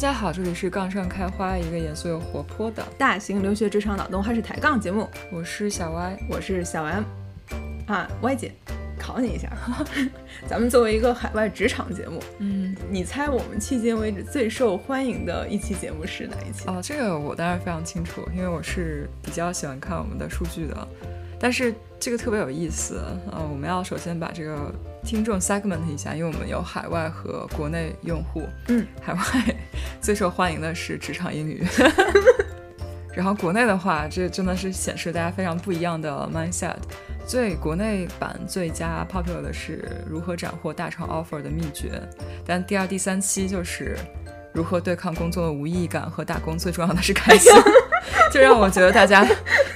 家好，这里是杠上开花，一个严肃又活泼的大型留学职场脑洞还是抬杠节目。我是小 Y，我是小 M。啊，Y 姐，考你一下，咱们作为一个海外职场节目，嗯，你猜我们迄今为止最受欢迎的一期节目是哪一期？哦，这个我当然非常清楚，因为我是比较喜欢看我们的数据的。但是这个特别有意思，呃，我们要首先把这个听众 segment 一下，因为我们有海外和国内用户。嗯，海外最受欢迎的是职场英语，然后国内的话，这真的是显示大家非常不一样的 mindset。最国内版最佳 popular 的是如何斩获大厂 offer 的秘诀，但第二、第三期就是如何对抗工作的无意义感和打工最重要的是开心，就让我觉得大家，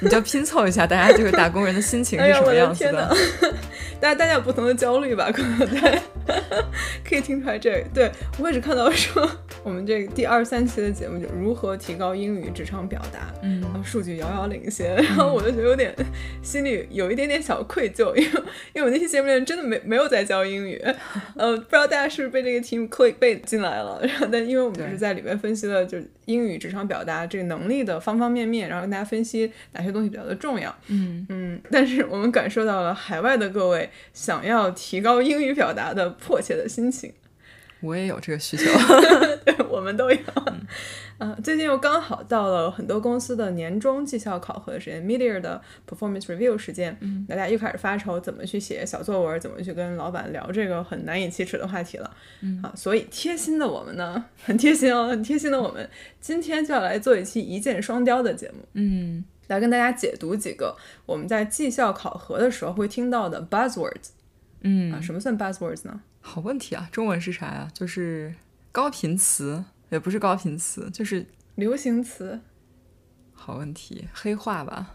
你就拼凑一下大家这个打工人的心情是什么样子的。大家大家有不同的焦虑吧？可能对，可以听出来这对我也是看到说我们这个第二三期的节目就如何提高英语职场表达，嗯，然后数据遥遥领先，然后我就觉得有点心里有一点点小愧疚，因为因为我那期节目里面真的没没有在教英语，呃，不知道大家是不是被这个题目 click 背进来了，然后但因为我们是在里面分析了就英语职场表达这个能力的方方面面，然后跟大家分析哪些东西比较的重要，嗯嗯，但是我们感受到了海外的各位。想要提高英语表达的迫切的心情，我也有这个需求，对，我们都有。嗯，最近又刚好到了很多公司的年终绩效考核的时间，media 的 performance review 时间，嗯，大家又开始发愁怎么去写小作文，怎么去跟老板聊这个很难以启齿的话题了。嗯啊，所以贴心的我们呢，很贴心哦，很贴心的我们，今天就要来做一期一箭双雕的节目。嗯。来跟大家解读几个我们在绩效考核的时候会听到的 buzzwords。嗯啊，什么算 buzzwords 呢？好问题啊，中文是啥呀？就是高频词，也不是高频词，就是流行词。好问题，黑化吧？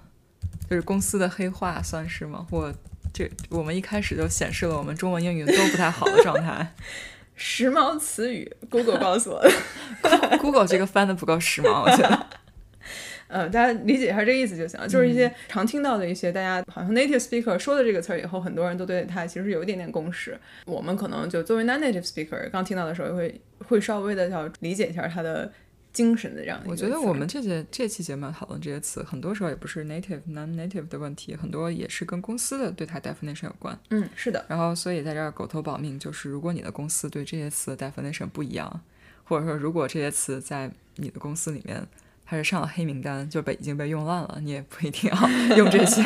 就是公司的黑化算是吗？我这我们一开始就显示了我们中文英语都不太好的状态。时髦词语，Google 告诉我的。Google 这个翻的不够时髦，我觉得。嗯，大家理解一下这个意思就行了。就是一些常听到的一些，大家好像 native speaker 说的这个词儿以后，很多人都对它其实有一点点共识。我们可能就作为 non-native speaker，刚听到的时候会会稍微的要理解一下它的精神的这样。我觉得我们这节这期节目讨论这些词，很多时候也不是 native non-native 的问题，很多也是跟公司的对它 definition 有关。嗯，是的。然后所以在这儿狗头保命，就是如果你的公司对这些词的 definition 不一样，或者说如果这些词在你的公司里面。还是上了黑名单，就被已经被用烂了，你也不一定要 用这些。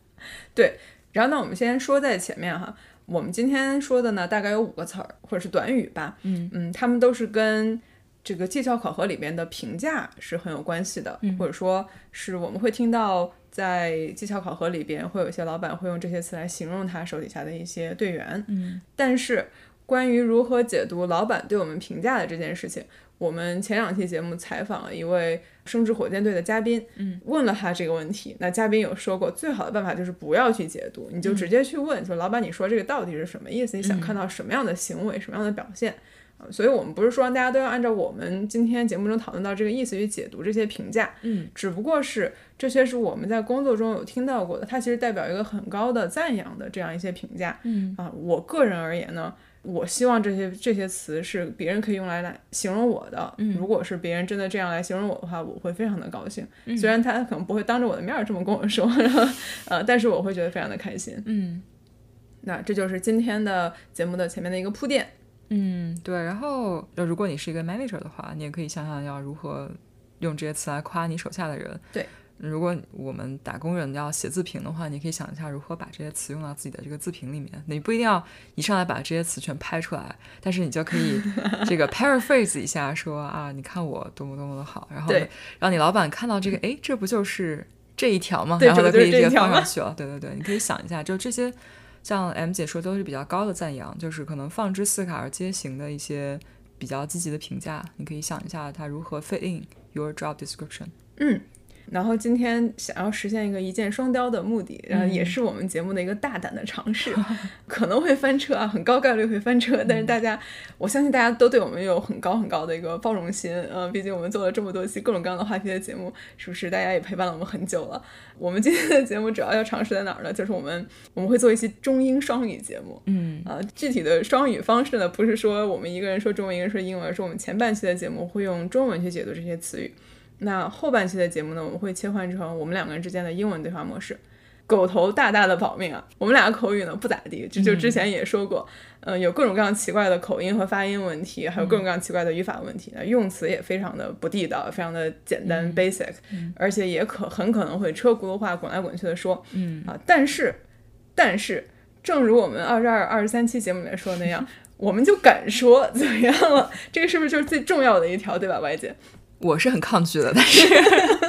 对，然后呢，我们先说在前面哈，我们今天说的呢，大概有五个词儿或者是短语吧，嗯嗯，他们都是跟这个绩效考核里边的评价是很有关系的，或者说是我们会听到在绩效考核里边会有一些老板会用这些词来形容他手底下的一些队员，嗯，但是关于如何解读老板对我们评价的这件事情。我们前两期节目采访了一位升职火箭队的嘉宾，嗯，问了他这个问题。那嘉宾有说过，最好的办法就是不要去解读，你就直接去问，说老板，你说这个到底是什么意思？你想看到什么样的行为，什么样的表现？啊，所以我们不是说让大家都要按照我们今天节目中讨论到这个意思去解读这些评价，嗯，只不过是这些是我们在工作中有听到过的，它其实代表一个很高的赞扬的这样一些评价，嗯啊，我个人而言呢。我希望这些这些词是别人可以用来来形容我的。嗯，如果是别人真的这样来形容我的话，我会非常的高兴。嗯，虽然他可能不会当着我的面儿这么跟我说，呃，但是我会觉得非常的开心。嗯，那这就是今天的节目的前面的一个铺垫。嗯，对。然后，如果你是一个 manager 的话，你也可以想想要如何用这些词来夸你手下的人。对。如果我们打工人要写自评的话，你可以想一下如何把这些词用到自己的这个自评里面。你不一定要一上来把这些词全拍出来，但是你就可以 这个 paraphrase 一下，说啊，你看我多么多么的好，然后让你老板看到这个，哎，这不就是这一条吗？然后就可以直接放上去了。对对对，你可以想一下，就这些，像 M 姐说都是比较高的赞扬，就是可能放之四海而皆行的一些比较积极的评价，你可以想一下它如何 fit in your job description。嗯。然后今天想要实现一个一箭双雕的目的，然后也是我们节目的一个大胆的尝试，可能会翻车啊，很高概率会翻车，但是大家，我相信大家都对我们有很高很高的一个包容心，嗯，毕竟我们做了这么多期各种各样的话题的节目，是不是？大家也陪伴了我们很久了。我们今天的节目主要要尝试在哪儿呢？就是我们我们会做一期中英双语节目，嗯啊，具体的双语方式呢，不是说我们一个人说中文，一个人说英文，而是我们前半期的节目会用中文去解读这些词语。那后半期的节目呢，我们会切换成我们两个人之间的英文对话模式。狗头大大的保命啊，我们俩口语呢不咋地，这就之前也说过，嗯，有各种各样奇怪的口音和发音问题，还有各种各样奇怪的语法问题，用词也非常的不地道，非常的简单 basic，而且也可很可能会车轱辘话滚来滚去的说，嗯。啊，但是但是，正如我们二十二、二十三期节目里面说的那样，我们就敢说怎么样了？这个是不是就是最重要的一条，对吧，Y 姐？我是很抗拒的，但是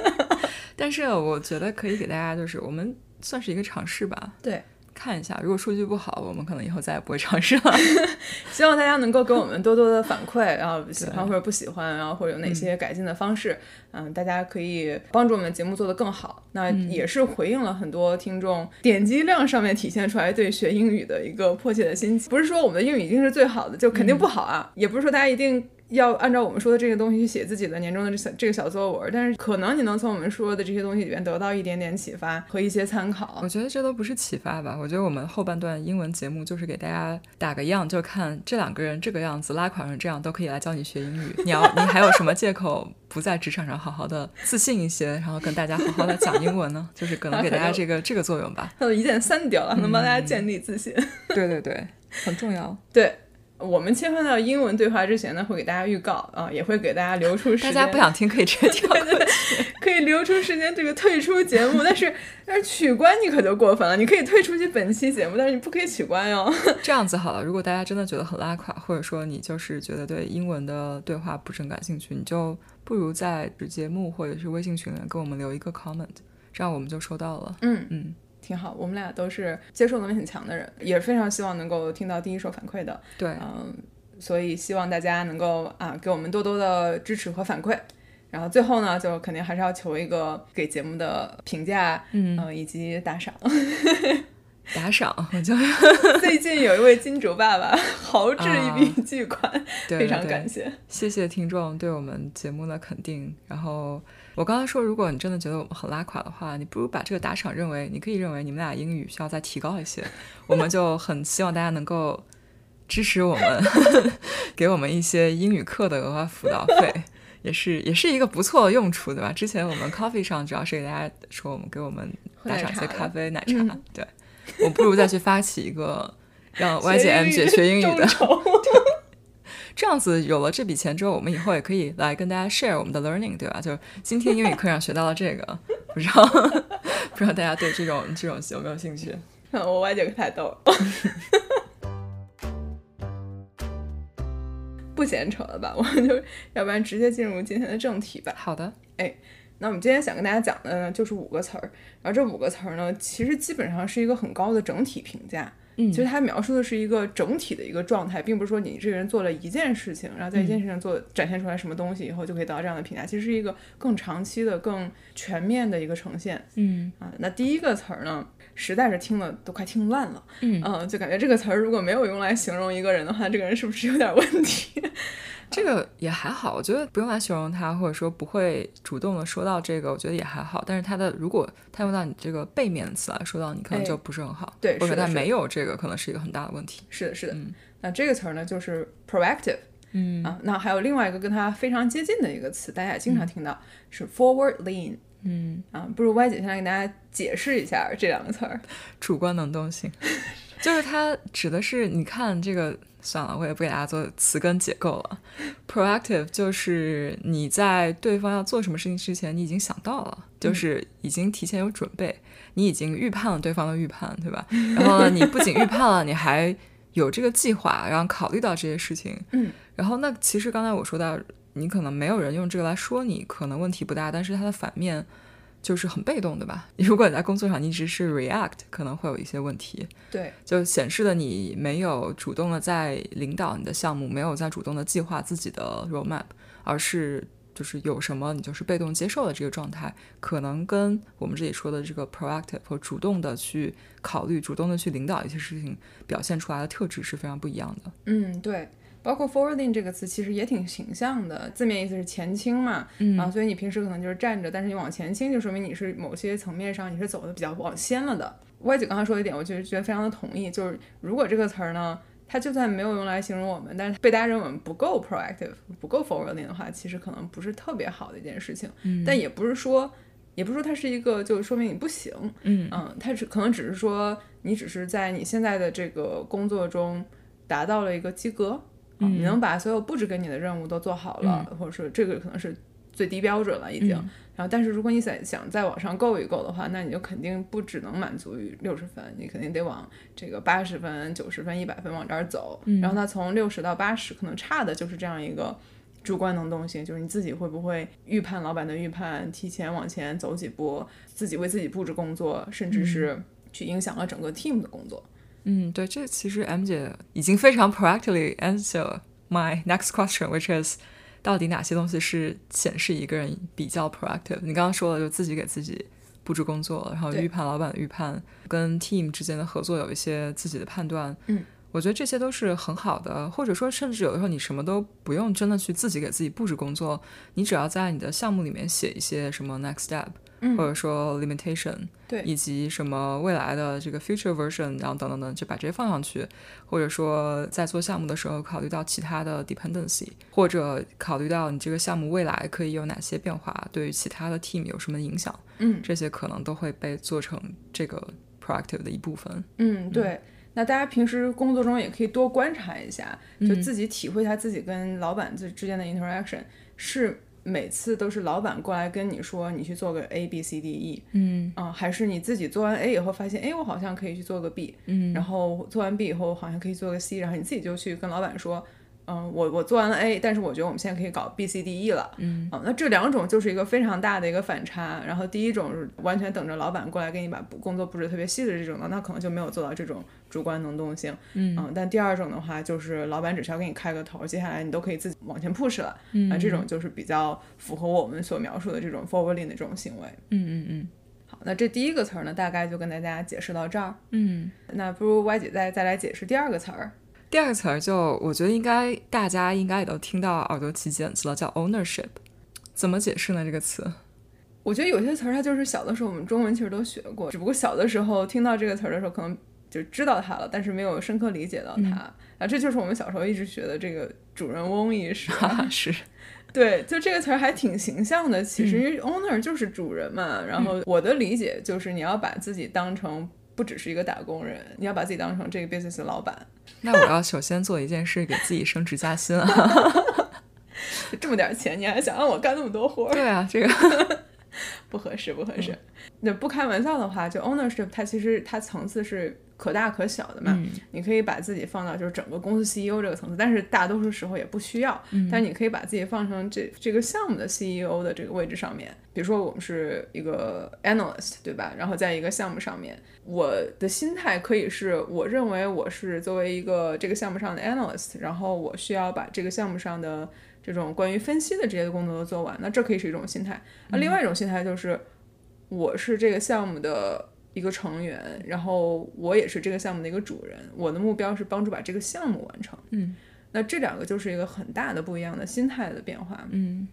但是我觉得可以给大家，就是我们算是一个尝试吧，对，看一下，如果数据不好，我们可能以后再也不会尝试了。希望大家能够给我们多多的反馈，然后喜欢或者不喜欢，然后或者有哪些改进的方式，嗯，大家可以帮助我们节目做得更好。那也是回应了很多听众点击量上面体现出来对学英语的一个迫切的心情。不是说我们的英语一定是最好的，就肯定不好啊，也不是说大家一定。要按照我们说的这个东西去写自己的年终的这小这个小作文，但是可能你能从我们说的这些东西里面得到一点点启发和一些参考。我觉得这都不是启发吧，我觉得我们后半段英文节目就是给大家打个样，就看这两个人这个样子，拉垮成这样都可以来教你学英语。你要你还有什么借口不在职场上好好的自信一些，然后跟大家好好的讲英文呢？就是可能给大家这个这个作用吧。他都一箭三雕了，能帮大家建立自信。对对对，很重要。对。我们切换到英文对话之前呢，会给大家预告啊，也会给大家留出时间。大家不想听可以直接跳过去，可以留出时间这个退出节目。但是但是取关你可就过分了，你可以退出去本期节目，但是你不可以取关哟。这样子好了，如果大家真的觉得很拉垮，或者说你就是觉得对英文的对话不是很感兴趣，你就不如在节目或者是微信群里给我们留一个 comment，这样我们就收到了。嗯嗯。挺好，我们俩都是接受能力很强的人，也非常希望能够听到第一手反馈的。对，嗯，所以希望大家能够啊给我们多多的支持和反馈。然后最后呢，就肯定还是要求一个给节目的评价，嗯，以及打赏。打赏，我就 最近有一位金主爸爸豪掷一笔巨款，非常感谢，谢谢听众对我们节目的肯定。然后我刚刚说，如果你真的觉得我们很拉垮的话，你不如把这个打赏认为，你可以认为你们俩英语需要再提高一些。我们就很希望大家能够支持我们，给我们一些英语课的额外辅导费，也是也是一个不错的用处，对吧？之前我们 Coffee 上主要是给大家说，我们给我们打赏一些咖啡 奶茶，对。我不如再去发起一个让 Y 姐 M 姐学英语的，这样子有了这笔钱之后，我们以后也可以来跟大家 share 我们的 learning，对吧？就今天英语课上学到了这个，不知道 不知道大家对这种这种有没有兴趣？我外姐太逗了，不闲扯了吧？我们就要不然直接进入今天的正题吧。好的，哎。那我们今天想跟大家讲的呢，就是五个词儿，然后这五个词儿呢，其实基本上是一个很高的整体评价。嗯，其实它描述的是一个整体的一个状态，并不是说你这个人做了一件事情，然后在一件事情上做展现出来什么东西以后就可以得到这样的评价。其实是一个更长期的、更全面的一个呈现。嗯啊，那第一个词儿呢，实在是听了都快听烂了。嗯嗯，就感觉这个词儿如果没有用来形容一个人的话，这个人是不是有点问题？这个也还好，我觉得不用来形容他，或者说不会主动的说到这个，我觉得也还好。但是他的如果他用到你这个背面的词来说到你，可能就不是很好。对，或者他没有这个，可能是一个很大的问题。是的，是的。嗯，那这个词儿呢，就是 proactive。嗯啊，那还有另外一个跟它非常接近的一个词，大家也经常听到，是 forward lean。嗯啊，不如 Y 姐先来给大家解释一下这两个词儿。主观能动性，就是它指的是你看这个。算了，我也不给大家做词根解构了。Proactive 就是你在对方要做什么事情之前，你已经想到了，就是已经提前有准备，你已经预判了对方的预判，对吧？然后呢，你不仅预判了，你还有这个计划，然后考虑到这些事情。嗯。然后那其实刚才我说到，你可能没有人用这个来说你，可能问题不大，但是它的反面。就是很被动，的吧？如果你在工作上你一直是 react，可能会有一些问题。对，就显示的你没有主动的在领导你的项目，没有在主动的计划自己的 roadmap，而是就是有什么你就是被动接受的这个状态，可能跟我们这里说的这个 proactive 和主动的去考虑、主动的去领导一些事情表现出来的特质是非常不一样的。嗯，对。包括 forwarding 这个词其实也挺形象的，字面意思是前倾嘛，嗯，啊，所以你平时可能就是站着，但是你往前倾，就说明你是某些层面上你是走的比较往先了的。歪姐刚才说的一点，我就觉得非常的同意，就是如果这个词儿呢，它就算没有用来形容我们，但是被大家认为我们不够 proactive，不够 forwarding 的话，其实可能不是特别好的一件事情。嗯，但也不是说，也不是说它是一个就说明你不行。嗯嗯，它只可能只是说你只是在你现在的这个工作中达到了一个及格。你能把所有布置给你的任务都做好了，或者说这个可能是最低标准了已经。然后，但是如果你想想再往上够一够的话，那你就肯定不只能满足于六十分，你肯定得往这个八十分、九十分、一百分往这儿走。然后，他从六十到八十，可能差的就是这样一个主观能动性，就是你自己会不会预判老板的预判，提前往前走几步，自己为自己布置工作，甚至是去影响了整个 team 的工作。嗯，对，这其实 M 姐已经非常 proactively answer my next question，which is 到底哪些东西是显示一个人比较 proactive？你刚刚说了，就自己给自己布置工作，然后预判老板的预判，跟 team 之间的合作有一些自己的判断。嗯，我觉得这些都是很好的，或者说甚至有的时候你什么都不用真的去自己给自己布置工作，你只要在你的项目里面写一些什么 next step。或者说 limitation，对，以及什么未来的这个 future version，然后等等等，就把这些放上去。或者说在做项目的时候，考虑到其他的 dependency，或者考虑到你这个项目未来可以有哪些变化，对于其他的 team 有什么影响，嗯，这些可能都会被做成这个 proactive 的一部分。嗯，对。那大家平时工作中也可以多观察一下，就自己体会一下自己跟老板之之间的 interaction 是。每次都是老板过来跟你说，你去做个 A B C D E，嗯，啊，还是你自己做完 A 以后发现，哎，我好像可以去做个 B，嗯，然后做完 B 以后好像可以做个 C，然后你自己就去跟老板说。嗯，我我做完了 A，但是我觉得我们现在可以搞 B C D E 了。嗯，啊，那这两种就是一个非常大的一个反差。然后第一种是完全等着老板过来给你把工作布置特别细的这种的，那可能就没有做到这种主观能动性。嗯，但第二种的话，就是老板只需要给你开个头，接下来你都可以自己往前 push 了。嗯，啊，这种就是比较符合我们所描述的这种 forwarding 的这种行为。嗯嗯嗯。好，那这第一个词儿呢，大概就跟大家解释到这儿。嗯，那不如 Y 姐再再来解释第二个词儿。第二个词儿就，我觉得应该大家应该也都听到耳朵起茧子了，叫 ownership。怎么解释呢？这个词？我觉得有些词儿它就是小的时候我们中文其实都学过，只不过小的时候听到这个词儿的时候，可能就知道它了，但是没有深刻理解到它。啊，这就是我们小时候一直学的这个主人翁意识。是，对，就这个词儿还挺形象的。其实因为 owner 就是主人嘛。然后我的理解就是你要把自己当成。不只是一个打工人，你要把自己当成这个 business 的老板。那我要首先做一件事，给自己升职加薪啊！这么点钱，你还想让我干那么多活？对啊，这个不合适，不合适。那不开玩笑的话，就 ownership，它其实它层次是。可大可小的嘛，你可以把自己放到就是整个公司 CEO 这个层次，但是大多数时候也不需要。但你可以把自己放成这这个项目的 CEO 的这个位置上面。比如说我们是一个 analyst，对吧？然后在一个项目上面，我的心态可以是我认为我是作为一个这个项目上的 analyst，然后我需要把这个项目上的这种关于分析的这些工作都做完。那这可以是一种心态。那另外一种心态就是我是这个项目的。一个成员，然后我也是这个项目的一个主人，我的目标是帮助把这个项目完成。嗯，那这两个就是一个很大的不一样的心态的变化。嗯。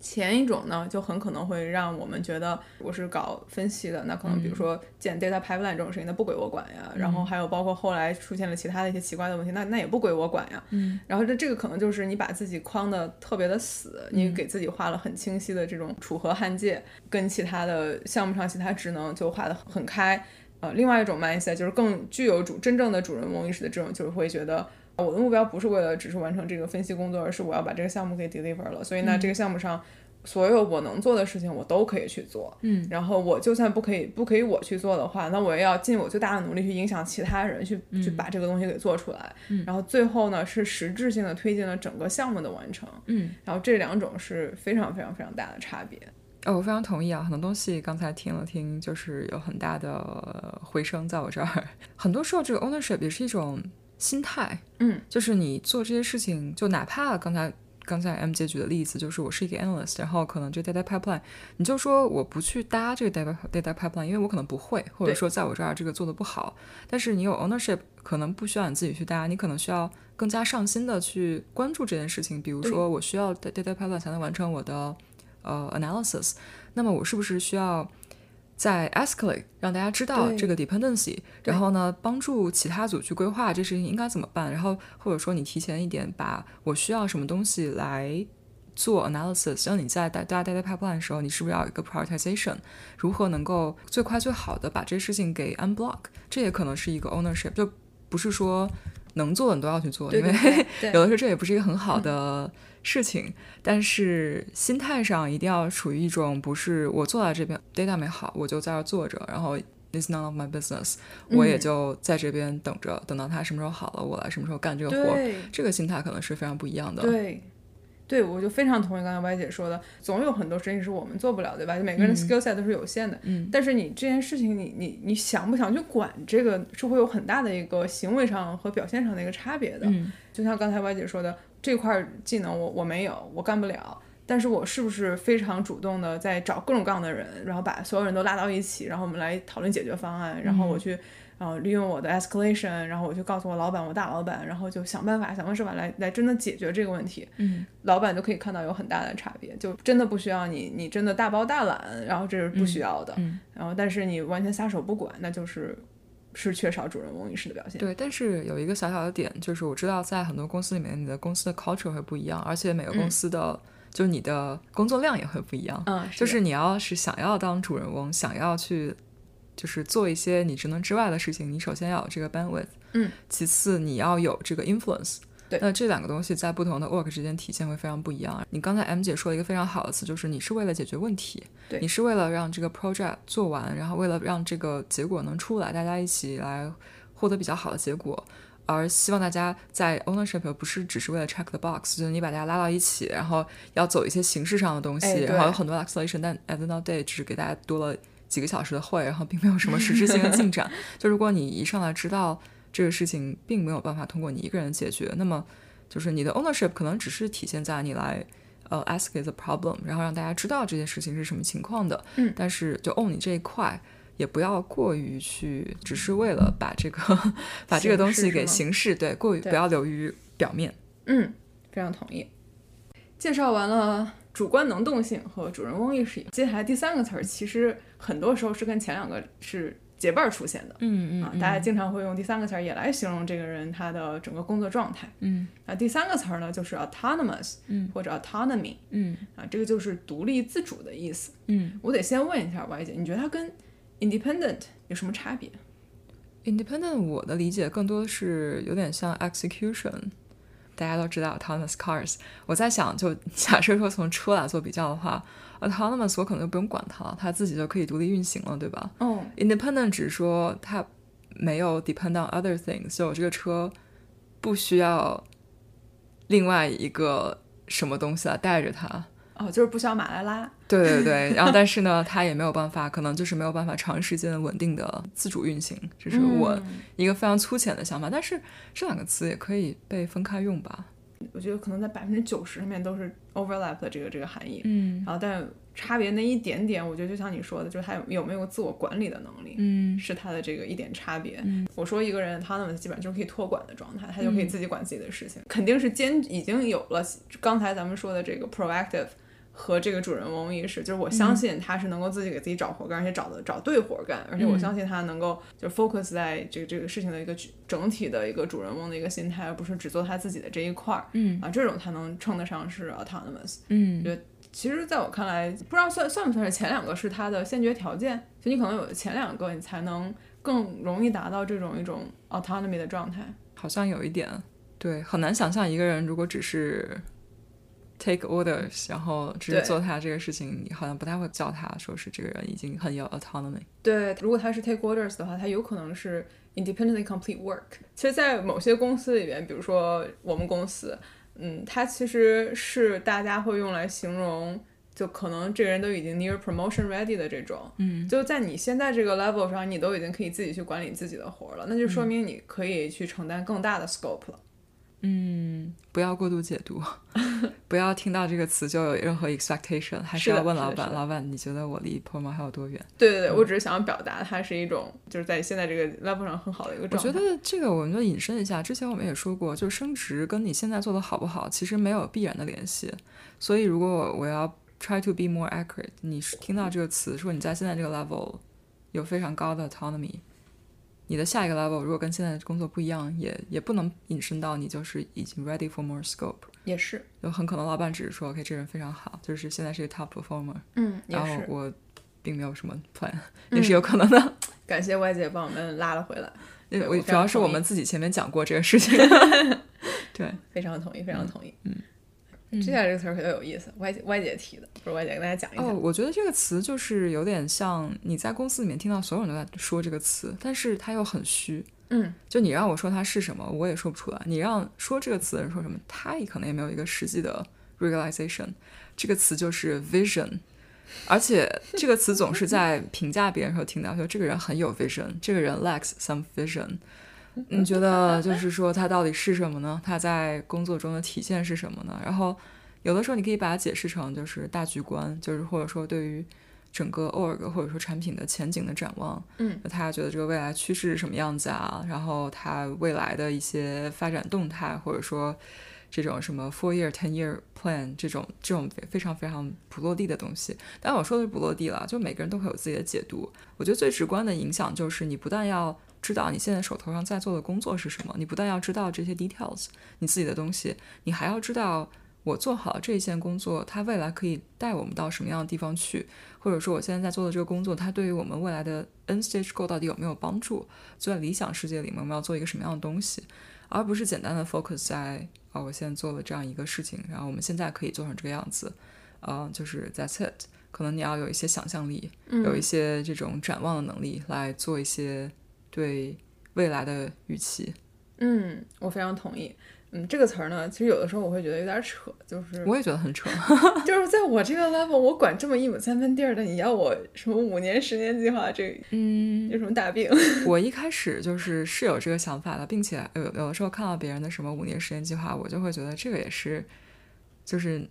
前一种呢，就很可能会让我们觉得我是搞分析的，那可能比如说建 data pipeline 这种事情，那不归我管呀。然后还有包括后来出现了其他的一些奇怪的问题，那那也不归我管呀。嗯。然后这这个可能就是你把自己框的特别的死，你给自己画了很清晰的这种楚河汉界，跟其他的项目上其他职能就画的很开。呃，另外一种 mindset 就是更具有主真正的主人翁意识的这种，就是会觉得。我的目标不是为了只是完成这个分析工作，而是我要把这个项目给 deliver 了。所以呢，这个项目上所有我能做的事情，我都可以去做。嗯，然后我就算不可以不可以我去做的话，那我也要尽我最大的努力去影响其他人去去把这个东西给做出来。嗯，然后最后呢，是实质性的推进了整个项目的完成。嗯，然后这两种是非常非常非常大的差别。哦，我非常同意啊，很多东西刚才听了听，就是有很大的回声在我这儿。很多时候，这个 ownership 也是一种。心态，嗯，就是你做这些事情，就哪怕刚才刚才 M 姐举的例子，就是我是一个 analyst，然后可能这 data pipeline，你就说我不去搭这个 data data pipeline，因为我可能不会，或者说在我这儿这个做的不好。但是你有 ownership，可能不需要你自己去搭，你可能需要更加上心的去关注这件事情。比如说，我需要 data pipeline 才能完成我的呃 analysis，那么我是不是需要？在 escalate 让大家知道这个 dependency，然后呢，帮助其他组去规划这事情应该怎么办，然后或者说你提前一点把我需要什么东西来做 analysis，像你在大家 data pipeline 的时候，你是不是要有一个 prioritization，如何能够最快最好的把这事情给 unblock，这也可能是一个 ownership，就不是说能做的你都要去做，因为 有的时候这也不是一个很好的。事情，但是心态上一定要处于一种不是我坐在这边 data 没好，我就在这坐着，然后 it's none of my business，我也就在这边等着，等到他什么时候好了，我来什么时候干这个活，这个心态可能是非常不一样的。对。对，我就非常同意刚才歪姐说的，总有很多事情是我们做不了，对吧？就每个人的 skill set 都是有限的。嗯。但是你这件事情，你你你想不想去管这个，是会有很大的一个行为上和表现上的一个差别的。嗯。就像刚才歪姐说的，这块技能我我没有，我干不了。但是我是不是非常主动的在找各种各样的人，然后把所有人都拉到一起，然后我们来讨论解决方案，然后我去。然后利用我的 escalation，然后我去告诉我老板，我大老板，然后就想办法，想方设法来来真的解决这个问题。嗯，老板就可以看到有很大的差别，就真的不需要你，你真的大包大揽，然后这是不需要的。嗯，然后但是你完全撒手不管，那就是是缺少主人翁意识的表现。对，但是有一个小小的点，就是我知道在很多公司里面，你的公司的 culture 会不一样，而且每个公司的就你的工作量也会不一样。嗯，就是你要是想要当主人翁，想要去。就是做一些你职能之外的事情，你首先要有这个 bandwidth，嗯，其次你要有这个 influence，对，那这两个东西在不同的 work 之间体现会非常不一样。你刚才 M 姐说了一个非常好的词，就是你是为了解决问题，对，你是为了让这个 project 做完，然后为了让这个结果能出来，大家一起来获得比较好的结果，而希望大家在 ownership 不是只是为了 check the box，就是你把大家拉到一起，然后要走一些形式上的东西，然后有很多 acceleration，但 at the end of day 只是给大家多了。几个小时的会，然后并没有什么实质性的进展。就如果你一上来知道这个事情并没有办法通过你一个人解决，那么就是你的 ownership 可能只是体现在你来呃 ask the problem，然后让大家知道这件事情是什么情况的。嗯，但是就 own 你这一块，也不要过于去，只是为了把这个 把这个东西给形式，对，过于不要流于表面。嗯，非常同意。介绍完了。主观能动性和主人翁意识，接下来第三个词儿，其实很多时候是跟前两个是结伴出现的。嗯嗯啊，大家经常会用第三个词儿也来形容这个人他的整个工作状态。嗯，啊，第三个词儿呢就是 autonomous，嗯，或者 autonomy，嗯，啊，这个就是独立自主的意思。嗯，我得先问一下 Y 姐，你觉得它跟 independent 有什么差别？independent 我的理解更多的是有点像 execution。大家都知道 autonomous cars，我在想，就 假设说从车来做比较的话，autonomous 我可能就不用管它了，它自己就可以独立运行了，对吧？嗯，independent 只是说它没有 depend on other things，就这个车不需要另外一个什么东西来带着它。哦，就是不需要马来拉。对对对，然后但是呢，它也没有办法，可能就是没有办法长时间稳定的自主运行，这是我一个非常粗浅的想法。但是这两个词也可以被分开用吧？我觉得可能在百分之九十上面都是 overlap 的这个这个含义。嗯，然后但差别那一点点，我觉得就像你说的，就是他有有没有自我管理的能力，嗯，是他的这个一点差别。嗯，我说一个人他那么基本上就是可以托管的状态，他就可以自己管自己的事情，肯定是兼已经有了刚才咱们说的这个 proactive。和这个主人翁意识，就是我相信他是能够自己给自己找活干，而且找的找对活干，而且我相信他能够就 focus 在这个这个事情的一个整体的一个主人翁的一个心态，而不是只做他自己的这一块儿。嗯啊，这种才能称得上是 autonomous。嗯，觉得其实在我看来，不知道算算不算是前两个是他的先决条件，就你可能有前两个，你才能更容易达到这种一种 autonomy 的状态。好像有一点，对，很难想象一个人如果只是。Take orders，然后只是做他这个事情，你好像不太会叫他说是这个人已经很有 autonomy。对，如果他是 take orders 的话，他有可能是 independently complete work。其实，在某些公司里边，比如说我们公司，嗯，它其实是大家会用来形容，就可能这个人都已经 near promotion ready 的这种，嗯，就在你现在这个 level 上，你都已经可以自己去管理自己的活了，那就说明你可以去承担更大的 scope 了。嗯，不要过度解读，不要听到这个词就有任何 expectation，还是要问老板，老板你觉得我离 promo 还有多远？对对对，我只是想要表达它是一种就是在现在这个 level 上很好的一个我状态。觉得这个我们就引申一下，之前我们也说过，就是升职跟你现在做的好不好，其实没有必然的联系。所以如果我我要 try to be more accurate，你是听到这个词说你在现在这个 level 有非常高的 autonomy，你的下一个 level 如果跟现在的工作不一样，也也不能引申到你就是已经 ready for more scope。也是，有很可能老板只是说，OK，这人非常好，就是现在是一个 top performer，嗯，也然后。我并没有什么 plan，也是有可能的。感谢外界帮我们拉了回来，因为对我我主要是我们自己前面讲过这个事情。对，非常同意，非常同意。嗯接下来这个词儿可就有意思，歪姐歪姐提的，不是歪姐跟大家讲一下。哦，我觉得这个词就是有点像你在公司里面听到所有人都在说这个词，但是它又很虚。嗯，就你让我说它是什么，我也说不出来。你让说这个词的人说什么，他也可能也没有一个实际的 realization。这个词就是 vision，而且这个词总是在评价别人的时候听到，说这个人很有 vision，这个人 lacks some vision。你觉得就是说它到底是什么呢？它在工作中的体现是什么呢？然后有的时候你可以把它解释成就是大局观，就是或者说对于整个 org 或者说产品的前景的展望。嗯，他觉得这个未来趋势是什么样子啊？然后他未来的一些发展动态，或者说这种什么 four year、ten year plan 这种这种非常非常不落地的东西。但我说的是不落地了，就每个人都会有自己的解读。我觉得最直观的影响就是你不但要知道你现在手头上在做的工作是什么，你不但要知道这些 details 你自己的东西，你还要知道我做好这一件工作，它未来可以带我们到什么样的地方去，或者说我现在在做的这个工作，它对于我们未来的 N stage goal 到底有没有帮助？就在理想世界里面，我们要做一个什么样的东西，而不是简单的 focus 在啊、我现在做了这样一个事情，然后我们现在可以做成这个样子，呃，就是 that's it。可能你要有一些想象力，有一些这种展望的能力，来做一些对未来的预期。嗯，我非常同意。嗯，这个词儿呢，其实有的时候我会觉得有点扯，就是我也觉得很扯。就是在我这个 level，我管这么一亩三分地儿的，你要我什么五年、十年计划，这嗯，有什么大病？我一开始就是是有这个想法的，并且有有的时候看到别人的什么五年、十年计划，我就会觉得这个也是，就是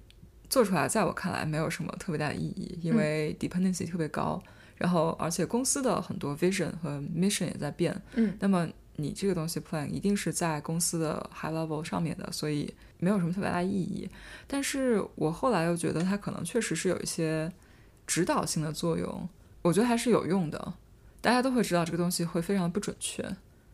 做出来，在我看来没有什么特别大的意义，因为 dependency 特别高，然后而且公司的很多 vision 和 mission 也在变，嗯，那么你这个东西 plan 一定是在公司的 high level 上面的，所以没有什么特别大的意义。但是我后来又觉得它可能确实是有一些指导性的作用，我觉得还是有用的。大家都会知道这个东西会非常不准确，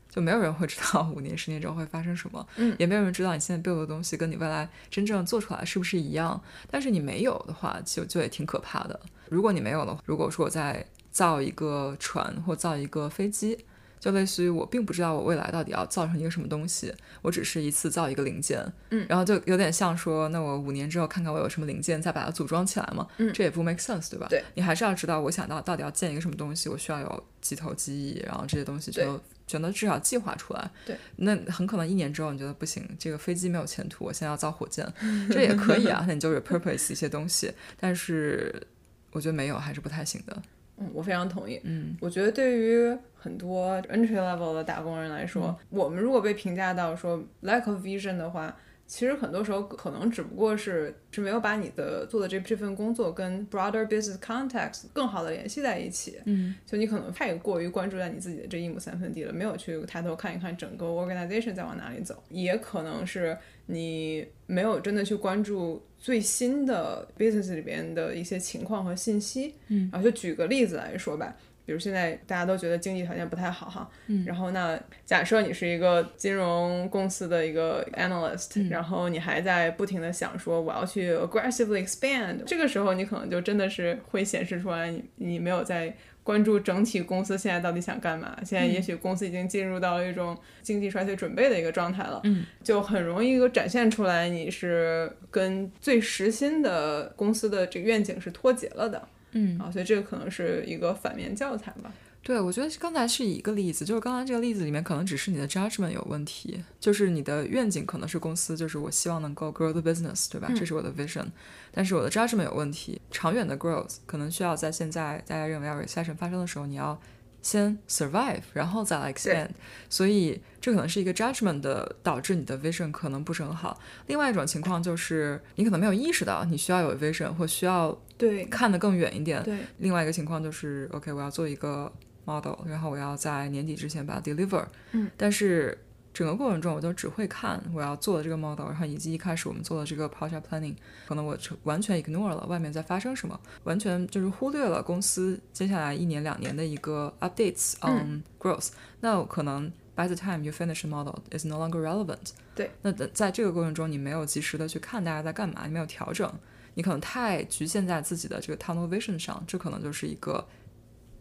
就没有人会知道 五年、十年之后会发生什么，嗯也没有人知道你现在 build 的东西跟你未来真正做出来是不是一样。但是你没有的话，就就也挺可怕的。如果你没有的话，如果说我在造一个船或造一个飞机，就类似于我并不知道我未来到底要造成一个什么东西，我只是一次造一个零件，嗯，然后就有点像说，那我五年之后看看我有什么零件，再把它组装起来嘛，嗯。这也不 make sense，对吧？对，你还是要知道我想到到底要建一个什么东西，我需要有几头机翼，然后这些东西对。就全都至少计划出来。对，那很可能一年之后你觉得不行，这个飞机没有前途，我现在要造火箭，这也可以啊，那你就 repurpose 一些东西，但是我觉得没有还是不太行的。嗯，我非常同意。嗯，我觉得对于很多 entry level 的打工人来说，我们如果被评价到说 lack of vision 的话，其实很多时候可能只不过是是没有把你的做的这这份工作跟 broader business context 更好的联系在一起。嗯，就你可能太过于关注在你自己的这一亩三分地了，没有去抬头看一看整个 organization 在往哪里走，也可能是你没有真的去关注最新的 business 里边的一些情况和信息。嗯，然后就举个例子来说吧。比如现在大家都觉得经济条件不太好哈，嗯然后那假设你是一个金融公司的一个 analyst，、然后你还在不停的想说我要去 aggressively expand，这个时候你可能就真的是会显示出来你你没有在关注整体公司现在到底想干嘛，现在也许公司已经进入到了一种经济衰退准备的一个状态了，嗯，就很容易展现出来你是跟最实心的公司的这个愿景是脱节了的。嗯啊，所以这个可能是一个反面教材吧。对，我觉得刚才是一个例子，就是刚才这个例子里面可能只是你的 judgment 有问题，就是你的愿景可能是公司，就是我希望能够 grow the business，对吧？这是我的 vision，但是我的 judgment 有问题，长远的 growth 可能需要在现在大家认为要 recession 发生的时候，你要先 survive，然后再来 expand，所以这可能是一个 judgment 的导致你的 vision 可能不是很好。另外一种情况就是你可能没有意识到你需要有 vision 或需要对看得更远一点。对，另外一个情况就是 OK，我要做一个 model，然后我要在年底之前把它 deliver。嗯，但是整个过程中我都只会看我要做的这个 model，然后以及一开始我们做的这个 project planning，可能我完全 ignore 了外面在发生什么，完全就是忽略了公司接下来一年两年的一个 updates on growth、那可能 by the time you finish the model is no longer relevant。对，那在在这个过程中你没有及时的去看大家在干嘛，你没有调整，你可能太局限在自己的这个 tunnel vision 上，这可能就是一个。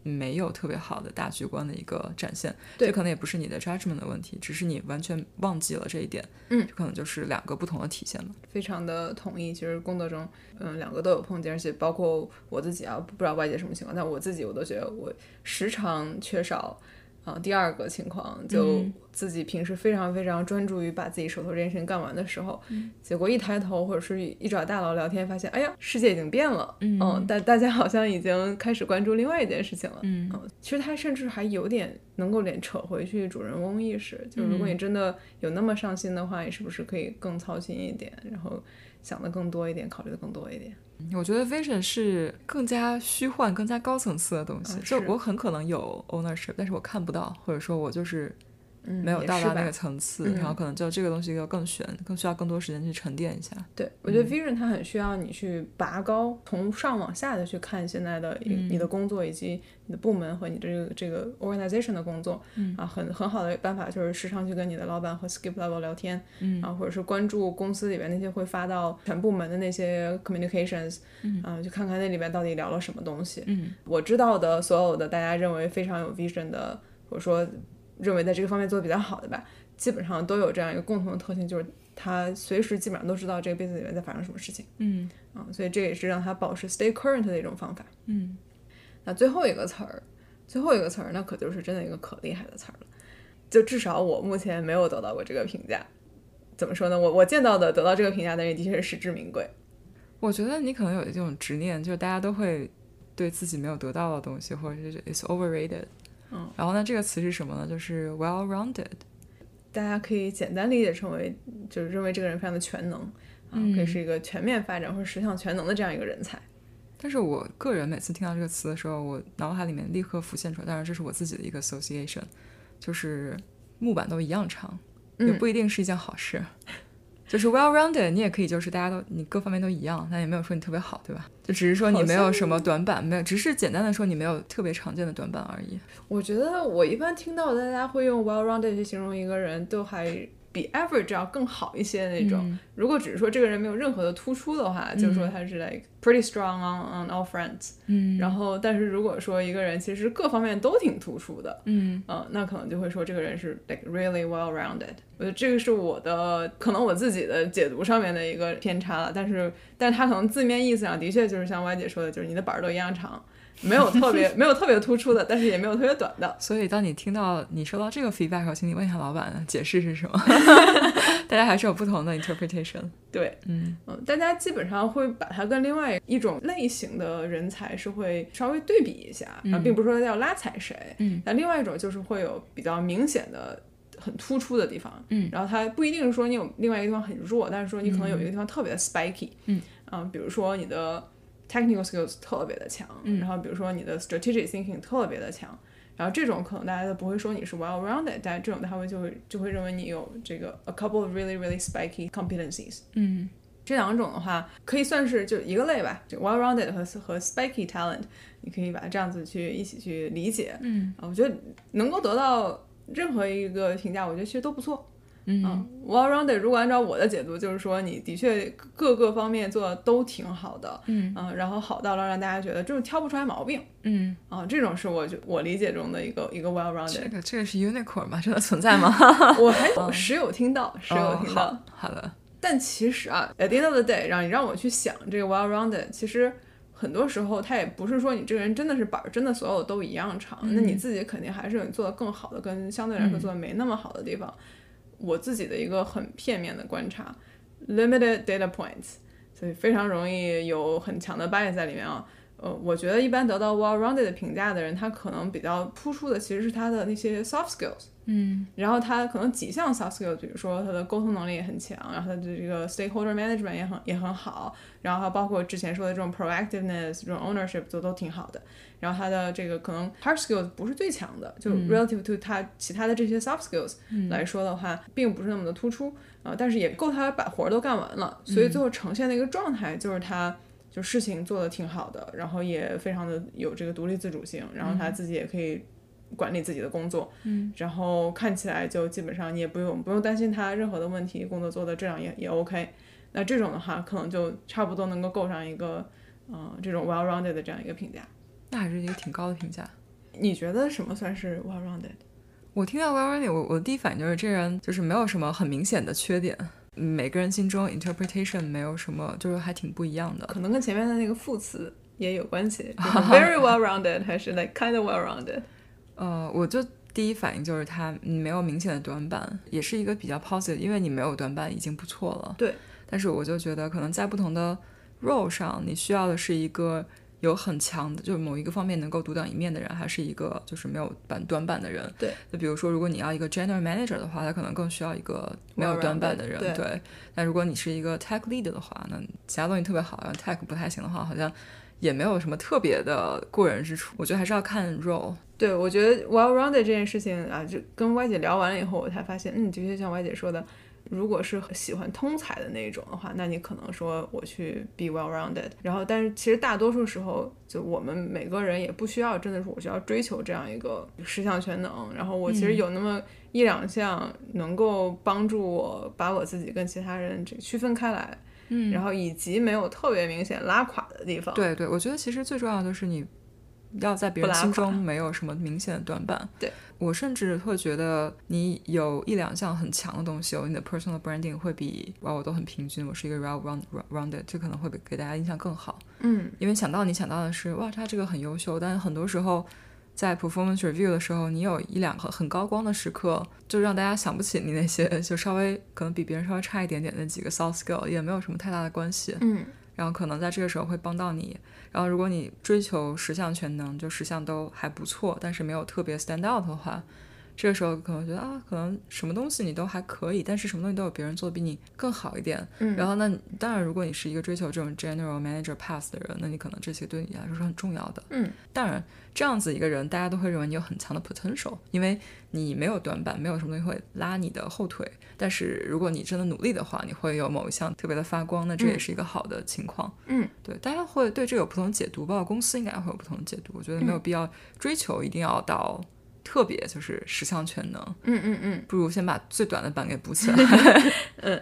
没有特别好的大局观的一个展现，对这可能也不是你的 judgment 的问题，只是你完全忘记了这一点，嗯，这可能就是两个不同的体现吧。非常的同意。其实工作中，嗯，两个都有碰见，而且包括我自己啊，不知道外界什么情况，但我自己我都觉得我时常缺少。啊，第二个情况就自己平时非常非常专注于把自己手头这件事情干完的时候，结果一抬头或者是一找大佬聊天，发现哎呀，世界已经变了，嗯，但大家好像已经开始关注另外一件事情了，嗯，其实他甚至还有点能够连扯回去主人翁意识，就如果你真的有那么上心的话，你是不是可以更操心一点，然后想的更多一点，考虑的更多一点？我觉得 vision 是更加虚幻、更加高层次的东西。就我很可能有 ownership，但是我看不到，或者说我就是没有到达那个层次，然后可能就这个东西要更悬，更需要更多时间去沉淀一下。对，我觉得 vision 它很需要你去拔高，从上往下的去看现在的你的工作以及你的部门和你这个这个 organization 的工作。嗯啊，很很好的办法就是时常去跟你的老板和 skip level 聊天，嗯，啊，或者是关注公司里边那些会发到全部门的那些 communications，嗯，啊，去看看那里边到底聊了什么东西。嗯，我知道的所有的大家认为非常有 vision 的，或者说。认为在这个方面做的比较好的吧，基本上都有这样一个共同的特性，就是他随时基本上都知道这个 business 里面在发生什么事情。嗯，啊，所以这也是让他保持 stay current 的一种方法。嗯，那最后一个词儿，最后一个词儿，那可就是真的一个可厉害的词儿了。就至少我目前没有得到过这个评价。怎么说呢？我我见到的得到这个评价的人的确是实至名归。我觉得你可能有一种执念，就是大家都会对自己没有得到的东西，或者是 it's overrated。嗯，然后呢，这个词是什么呢？就是 well-rounded，大家可以简单理解成为，就是认为这个人非常的全能，啊，可以是一个全面发展或者十项全能的这样一个人才。但是我个人每次听到这个词的时候，我脑海里面立刻浮现出来，当然这是我自己的一个 association，就是木板都一样长，也不一定是一件好事。就是 well-rounded，你也可以就是大家都你各方面都一样，但也没有说你特别好，对吧？就只是说你没有什么短板，没有，只是简单的说你没有特别常见的短板而已。我觉得我一般听到大家会用 well-rounded 去形容一个人，都还。比 average 要更好一些的那种。如果只是说这个人没有任何的突出的话，就是说他是 like pretty strong on on all fronts。嗯。然后，但是如果说一个人其实各方面都挺突出的，嗯，呃，那可能就会说这个人是 like really well rounded。我觉得这个是我的可能我自己的解读上面的一个偏差了。但是，但是他可能字面意思上的确就是像歪姐说的，就是你的板儿都一样长。没有特别 没有特别突出的，但是也没有特别短的。所以，当你听到你收到这个 feedback 后，请你问一下老板解释是什么。大家还是有不同的 interpretation。对，嗯嗯，大家基本上会把它跟另外一种类型的人才是会稍微对比一下，啊，并不是说要拉踩谁。嗯。但另外一种就是会有比较明显的、很突出的地方。嗯。然后它不一定是说你有另外一个地方很弱，但是说你可能有一个地方特别的 spiky。嗯。啊，比如说你的。Technical skills 特别的强，然后比如说你的 strategic thinking 特别的强，然后这种可能大家都不会说你是 well-rounded，但这种他会就会就会认为你有这个 a couple of really really spiky competencies。嗯，这两种的话可以算是就一个类吧，就 well-rounded 和和 spiky talent，你可以把它这样子去一起去理解。嗯，啊，我觉得能够得到任何一个评价，我觉得其实都不错。嗯，well-rounded，如果按照我的解读，就是说你的确各个方面做的都挺好的，嗯，然后好到了让大家觉得就是挑不出来毛病，嗯，啊，这种是我就我理解中的一个一个 well-rounded。这个这个是 unicorn 吗？真的存在吗？我还时有听到，时有听到。好的。但其实啊，at the end of the day，让你让我去想这个 well-rounded，其实很多时候他也不是说你这个人真的是板儿，真的所有都一样长，那你自己肯定还是有你做的更好的，跟相对来说做的没那么好的地方。我自己的一个很片面的观察，limited data points，所以非常容易有很强的 bias 在里面啊。呃，我觉得一般得到 well-rounded 的评价的人，他可能比较突出的其实是他的那些 soft skills。嗯然后他可能几项 soft skills，比如说他的沟通能力也很强，然后他的这个 stakeholder management 也很也很好，然后还包括之前说的这种 proactiveness、这种 ownership 都都挺好的。然后他的这个可能 hard skills 不是最强的，就 relative to 他其他的这些 soft skills 来说的话，并不是那么的突出啊、但是也够他把活儿都干完了，所以最后呈现的一个状态就是他。就事情做得挺好的，然后也非常的有这个独立自主性，然后他自己也可以管理自己的工作，嗯，然后看起来就基本上你也不用不用担心他任何的问题，工作做的质量也也 OK。那这种的话，可能就差不多能够够上一个，嗯、这种 well-rounded 的这样一个评价。那还是一个挺高的评价。你觉得什么算是 well-rounded？我听到 well rounded，我我的第一反应就是这人就是没有什么很明显的缺点，每个人心中 interpretation 没有什么，就是还挺不一样的。可能跟前面的那个副词也有关系，就是 very well-rounded 还是 like kind of well-rounded？呃，我就第一反应就是他嗯没有明显的短板，也是一个比较 positive，因为你没有短板已经不错了。对。但是我就觉得可能在不同的 role 上，你需要的是一个有很强的，就是某一个方面能够独当一面的人，还是一个就是没有板短板的人。对。就比如说，如果你要一个 general manager 的话，他可能更需要一个没有短板的人。对对。但如果你是一个 tech lead 的话，那其他东西特别好，然后 tech 不太行的话，好像也没有什么特别的过人之处。我觉得还是要看 role。对，我觉得 well-rounded 这件事情啊，就跟歪姐聊完了以后，我才发现，嗯，的确像歪姐说的，如果是喜欢通才的那一种的话，那你可能说我去 be well-rounded。然后，但是其实大多数时候，就我们每个人也不需要真的是我需要追求这样一个十项全能。然后我其实有那么一两项能够帮助我把我自己跟其他人这个区分开来，嗯然后以及没有特别明显拉垮的地方。对对，我觉得其实最重要的就是你要在别人心中没有什么明显的短板。对我甚至会觉得你有一两项很强的东西，有你的 personal branding 会比哇我都很平均，我是一个 well round rounded，这可能会给给大家印象更好。嗯，因为想到你想到的是哇他这个很优秀，但是很多时候。在 performance review 的时候，你有一两个很高光的时刻，就让大家想不起你那些就稍微可能比别人稍微差一点点的几个 soft skill，也没有什么太大的关系。嗯，然后可能在这个时候会帮到你。然后如果你追求十项全能，就十项都还不错，但是没有特别 stand out 的话，这个时候可能觉得啊，可能什么东西你都还可以，但是什么东西都有别人做的比你更好一点。嗯然后那当然，如果你是一个追求这种 general manager pass 的人，那你可能这些对你来说是很重要的。嗯，当然这样子一个人，大家都会认为你有很强的 potential，因为你没有短板，没有什么东西会拉你的后腿。但是如果你真的努力的话，你会有某一项特别的发光，那这也是一个好的情况。嗯，对，大家会对这个有不同的解读，包括公司应该会有不同的解读。我觉得没有必要追求一定要到特别就是十项全能，嗯嗯嗯。不如先把最短的板给补起来。嗯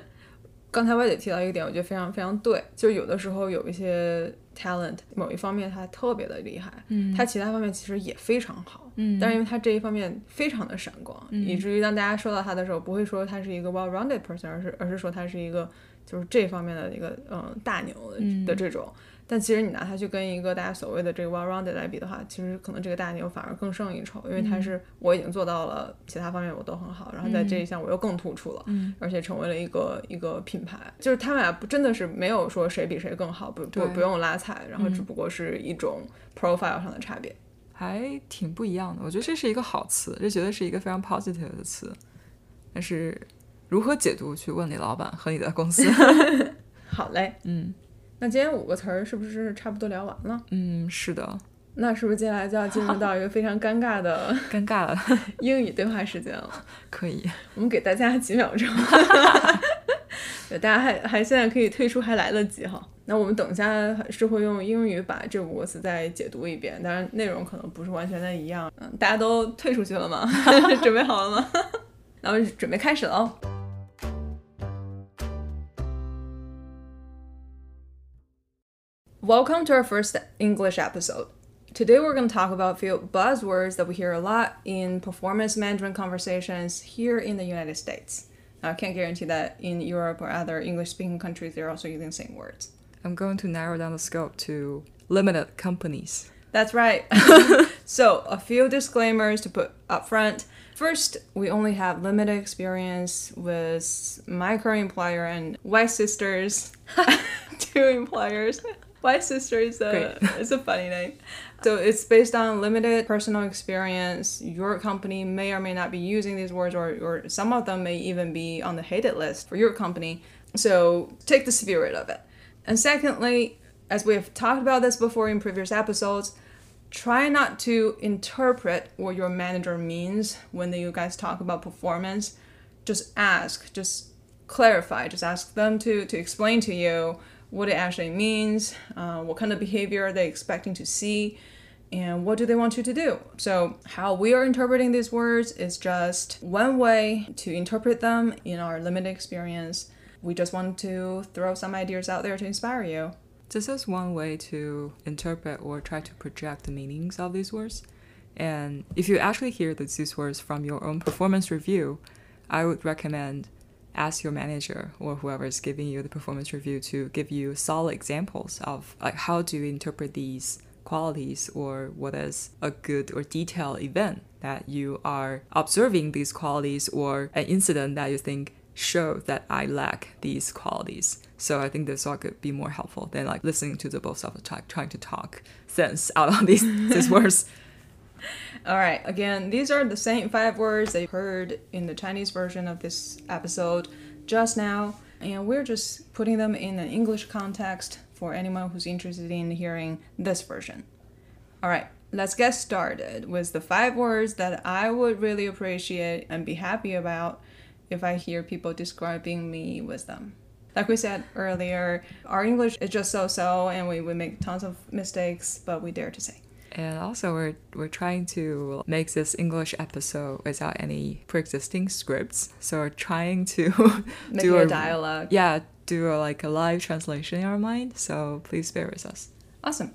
刚才歪姐提到一个点，我觉得非常非常对，就是有的时候有一些 talent，某一方面他特别的厉害，嗯他其他方面其实也非常好，嗯但是因为他这一方面非常的闪光，以至于当大家说到他的时候，不会说他是一个 well-rounded person，而是而是说他是一个就是这方面的一个嗯大牛的这种。但其实你拿它去跟一个大家所谓的这个 well-rounded 来比的话，其实可能这个大牛反而更胜一筹，因为它是我已经做到了其他方面我都很好，然后在这一项我又更突出了，嗯而且成为了一个一个品牌。就是他们俩不真的是没有说谁比谁更好，不对不不用拉踩，然后只不过是一种 profile 上的差别。还挺不一样的。我觉得这是一个好词，这绝对是一个非常 positive 的词。但是如何解读，去问你老板和你的公司。好嘞，嗯那今天五个词儿是不是差不多聊完了？嗯，是的，那是不是接下来就要进入到一个非常尴尬的 尴尬的，英语对话时间了？可以。我们给大家几秒钟，对，大家还还现在可以退出，还来得及哈。那我们等一下是会用英语把这五个词再解读一遍，当然内容可能不是完全的一样。嗯，大家都退出去了吗？准备好了吗？那我们准备开始了哦。Welcome to our first English episode. Today we're going to talk about a few buzzwords that we hear a lot in performance management conversations here in the United States. Now, I can't guarantee that in Europe or other English speaking countries they're also using the same words. I'm going to narrow down the scope to limited companies. That's right. so, a few disclaimers to put up front. First, we only have limited experience with my current employer and White Sisters, two employers. White sister is a it's a funny name. So it's based on limited personal experience. Your company may or may not be using these words, or, or some of them may even be on the hated list for your company. So take the spirit of it. And secondly, as we have talked about this before in previous episodes, try not to interpret what your manager means when you guys talk about performance. Just ask, just clarify, just ask them to, to explain to you what it actually means, uh, what kind of behavior are they expecting to see, and what do they want you to do. So, how we are interpreting these words is just one way to interpret them in our limited experience. We just want to throw some ideas out there to inspire you. This is one way to interpret or try to project the meanings of these words. And if you actually hear these words from your own performance review, I would recommend ask your manager or whoever is giving you the performance review to give you solid examples of like how do you interpret these qualities or what is a good or detailed event that you are observing these qualities or an incident that you think shows that I lack these qualities. So I think this all could be more helpful than like listening to the both of the trying to talk sense out of these these words. All right, again, these are the same five words you heard in the Chinese version of this episode just now, and we're just putting them in an English context for anyone who's interested in hearing this version. All right, let's get started with the five words that I would really appreciate and be happy about if I hear people describing me with them. Like we said earlier, our English is just so so, and we, we make tons of mistakes, but we dare to say. And also, we're, we're trying to make this English episode without any pre existing scripts. So, we're trying to do a, a dialogue. Yeah, do a, like a live translation in our mind. So, please bear with us. Awesome.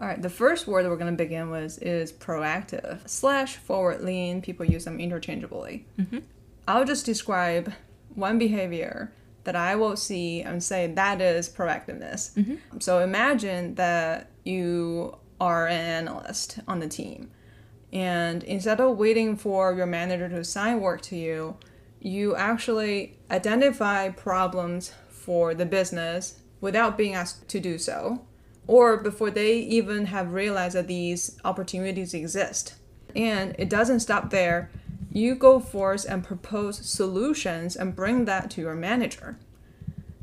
All right, the first word that we're going to begin with is proactive slash forward lean. People use them interchangeably. Mm-hmm. I'll just describe one behavior that I will see and say that is proactiveness. Mm-hmm. So imagine that you are an analyst on the team. And instead of waiting for your manager to assign work to you, you actually identify problems for the business without being asked to do so, or before they even have realized that these opportunities exist. And it doesn't stop there. You go forth and propose solutions and bring that to your manager.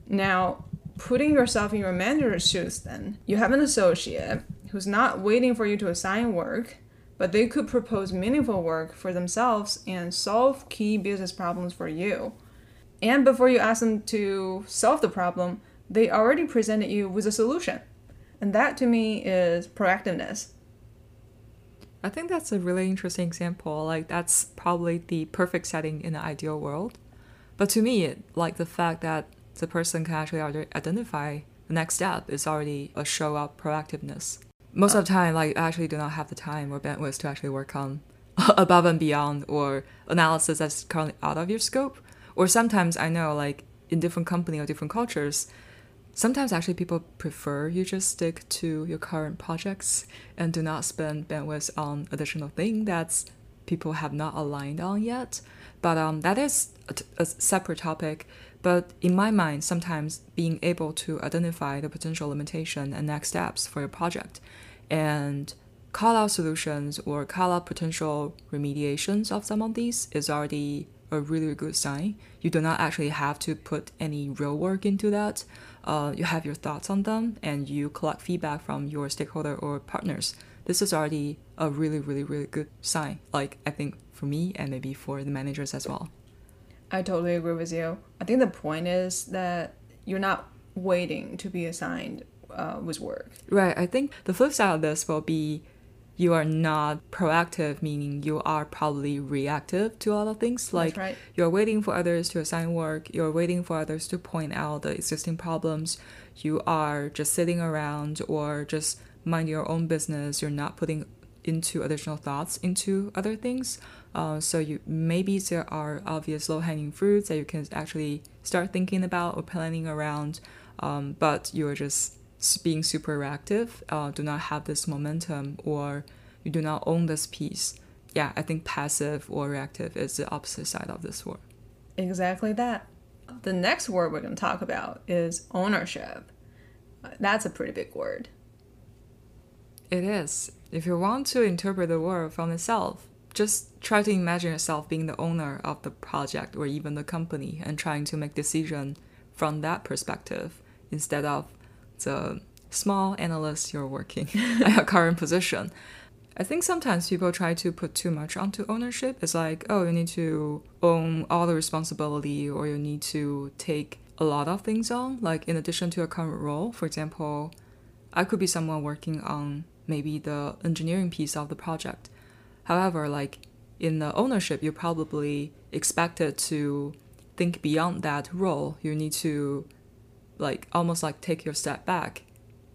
Now, putting yourself in your manager's shoes, then, you have an associate who's not waiting for you to assign work, but they could propose meaningful work for themselves and solve key business problems for you. And before you ask them to solve the problem, they already presented you with a solution. And that to me is proactiveness. I think that's a really interesting example. Like, that's probably the perfect setting in an ideal world. But to me, like the fact that the person can actually already identify the next step is already a show of proactiveness most of the time, like I actually do not have the time or bandwidth to actually work on above and beyond or analysis that's currently out of your scope. Or sometimes I know like in different company or different cultures, sometimes actually people prefer you just stick to your current projects and do not spend bandwidth on additional thing that's people have not aligned on yet. But um, that is a, a separate topic. But in my mind, sometimes being able to identify the potential limitation and next steps for your project and call out solutions or call out potential remediations of some of these is already a really good sign. You do not actually have to put any real work into that. Uh, you have your thoughts on them and you collect feedback from your stakeholder or partners. This is already a really, really, really good sign. Like, I think for me and maybe for the managers as well. I totally agree with you. I think the point is that you're not waiting to be assigned uh, with work. Right. I think the flip side of this will be you are not proactive, meaning you are probably reactive to all of things. Like right. you're waiting for others to assign work, you're waiting for others to point out the existing problems. You are just sitting around or just mind your own business. You're not putting into additional thoughts into other things. Uh, so you maybe there are obvious low hanging fruits that you can actually start thinking about or planning around, um, but you're just being super reactive, uh, do not have this momentum, or you do not own this piece. Yeah, I think passive or reactive is the opposite side of this word. Exactly that. The next word we're going to talk about is ownership. That's a pretty big word. It is. If you want to interpret the word from itself, just try to imagine yourself being the owner of the project or even the company and trying to make decision from that perspective instead of the small analyst you're working at your current position. I think sometimes people try to put too much onto ownership. It's like, oh, you need to own all the responsibility or you need to take a lot of things on. Like, in addition to your current role, for example, I could be someone working on maybe the engineering piece of the project. However, like in the ownership, you're probably expected to think beyond that role. You need to like almost like take your step back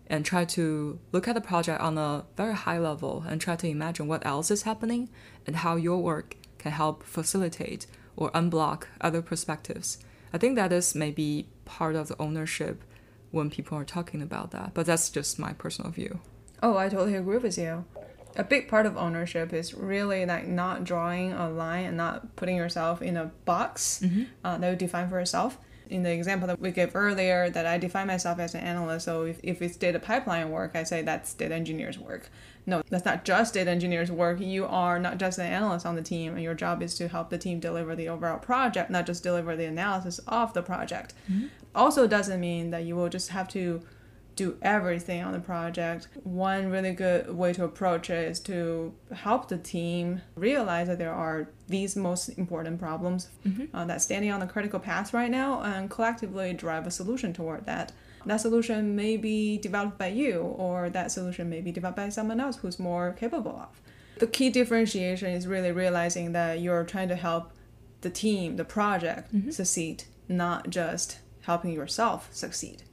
and try to look at the project on a very high level and try to imagine what else is happening and how your work can help facilitate or unblock other perspectives. I think that is maybe part of the ownership when people are talking about that, but that's just my personal view. Oh, I totally agree with you. A big part of ownership is really like not drawing a line and not putting yourself in a box Mm-hmm. uh, that you define for yourself. In the example that we gave earlier, that I define myself as an analyst. So if, if it's data pipeline work, I say that's data engineers' work. No, that's not just data engineers' work. You are not just an analyst on the team, and your job is to help the team deliver the overall project, not just deliver the analysis of the project. Mm-hmm. Also, doesn't mean that you will just have to do everything on the project. One really good way to approach it is to help the team realize that there are these most important problems uh, that's standing on the critical path right now and collectively drive a solution toward that. That solution may be developed by you, or that solution may be developed by someone else who's more capable of. The key differentiation is really realizing that you're trying to help the team, the project succeed, not just helping yourself succeed.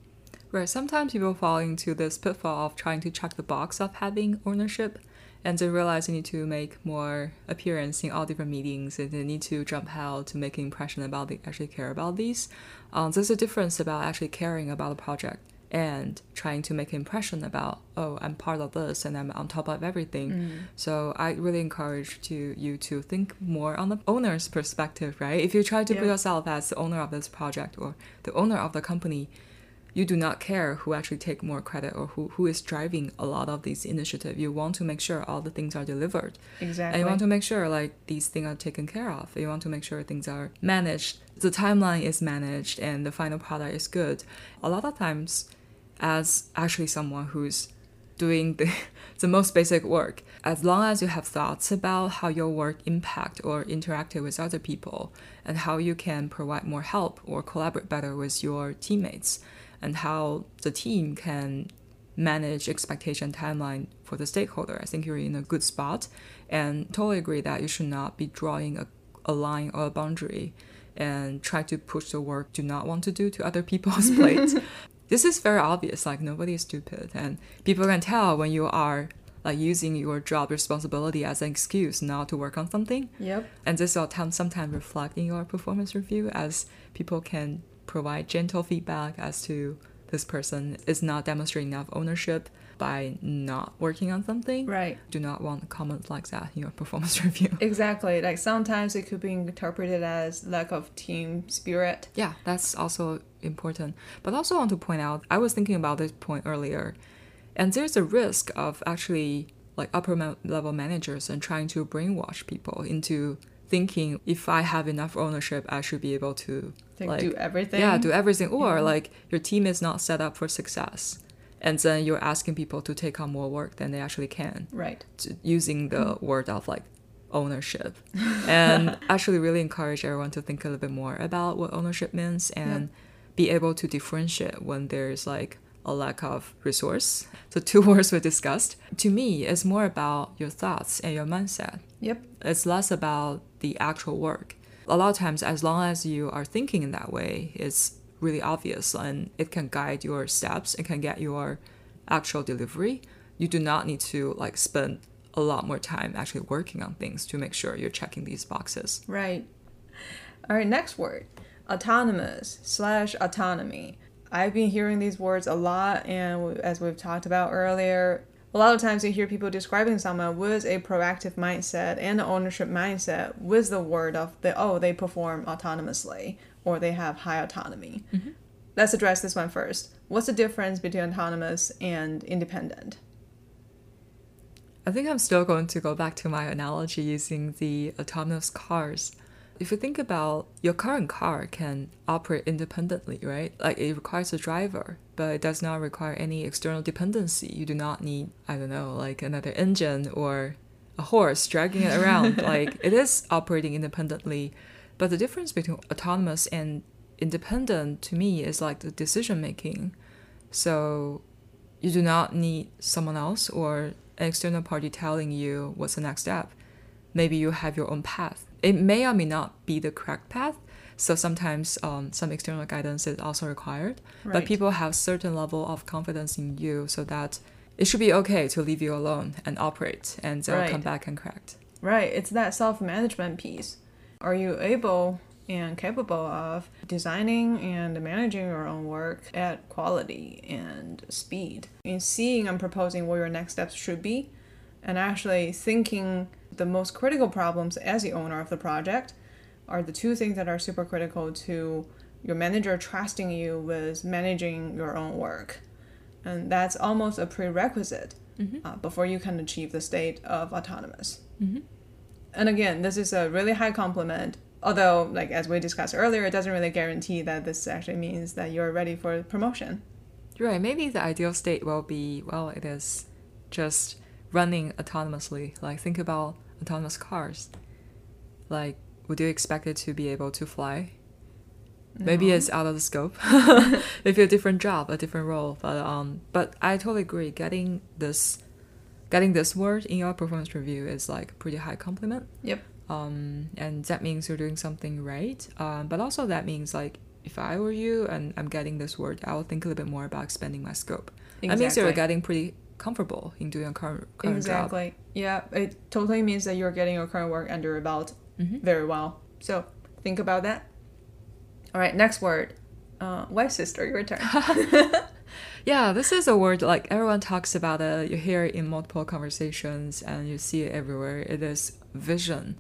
Right. Sometimes people fall into this pitfall of trying to check the box of having ownership and then realize you need to make more appearance in all different meetings and they need to jump out to make an impression about they actually care about these. Um, there's a difference about actually caring about the project and trying to make an impression about, oh, I'm part of this and I'm on top of everything. So I really encourage to you to think more on the owner's perspective, right? If you try to put yourself as the owner of this project or the owner of the company, you do not care who actually take more credit or who, who is driving a lot of these initiative. You want to make sure all the things are delivered. Exactly. And you want to make sure like these things are taken care of. You want to make sure things are managed. The timeline is managed and the final product is good. A lot of times as actually someone who's doing the, the most basic work, as long as you have thoughts about how your work impact or interacted with other people and how you can provide more help or collaborate better with your teammates and how the team can manage expectation timeline for the stakeholder. I think you're in a good spot and totally agree that you should not be drawing a, a line or a boundary and try to push the work do not want to do to other people's plate. this is very obvious, like nobody is stupid and people can tell when you are like using your job responsibility as an excuse not to work on something. Yep. And this will sometimes reflect in your performance review as people can provide gentle feedback as to this person is not demonstrating enough ownership by not working on something. Right. Do not want comments like that in your performance review. Exactly. Like sometimes it could be interpreted as lack of team spirit. Yeah, that's also important. But also want to point out, I was thinking about this point earlier, and there's a risk of actually like upper level managers and trying to brainwash people into thinking if I have enough ownership, I should be able to Like, like do everything. yeah do everything. Or mm-hmm. like your team is not set up for success, and then you're asking people to take on more work than they actually can. Right. using the mm-hmm. word of like ownership. And actually really encourage everyone to think a little bit more about what ownership means and be able to differentiate when there's like a lack of resource. So two words were discussed. To me it's more about your thoughts and your mindset. Yep. it's less about the actual work. A lot of times, as long as you are thinking in that way, it's really obvious and it can guide your steps. It can get your actual delivery. You do not need to like spend a lot more time actually working on things to make sure you're checking these boxes. Right. All right, next word autonomous slash autonomy. I've been hearing these words a lot, and as we've talked about earlier, a lot of times you hear people describing someone with a proactive mindset and an ownership mindset with the word of the oh they perform autonomously or they have high autonomy. Mm-hmm. let's address this one first. What's the difference between autonomous and independent? I think I'm still going to go back to my analogy using the autonomous cars. If you think about your current car can operate independently, right? Like it requires a driver, but it does not require any external dependency. You do not need, I don't know, like another engine or a horse dragging it around. like it is operating independently. But the difference between autonomous and independent to me is like the decision making. So you do not need someone else or an external party telling you what's the next step. Maybe you have your own path. It may or may not be the correct path. So sometimes um, some external guidance is also required. Right. But people have certain level of confidence in you so that it should be okay to leave you alone and operate and they'll Right. come back and correct. Right, it's that self management piece. Are you able and capable of designing and managing your own work at quality and speed? In seeing and proposing what your next steps should be, and actually thinking the most critical problems as the owner of the project are the two things that are super critical to your manager trusting you with managing your own work. And that's almost a prerequisite uh, before you can achieve the state of autonomous. And again, this is a really high compliment. Although, like as we discussed earlier, it doesn't really guarantee that this actually means that you're ready for promotion. Right. Maybe the ideal state will be well, it is just running autonomously. Like think about autonomous cars. Like, would you expect it to be able to fly? Maybe it's out of the scope. Maybe a different job, a different role. But um, but I totally agree. Getting this, getting this word in your performance review is like a pretty high compliment. Yep. Um, and that means you're doing something right. Um, but also that means like if I were you and I'm getting this word, I will think a little bit more about expanding my scope. That means you're getting pretty comfortable in doing your current current job. Exactly. Yeah, it totally means that you're getting your current work under your belt Mhm. very well. So think about that. All right, next word. Uh, wife sister, your turn. Yeah, this is a word like everyone talks about it. You hear it in multiple conversations and you see it everywhere. It is vision.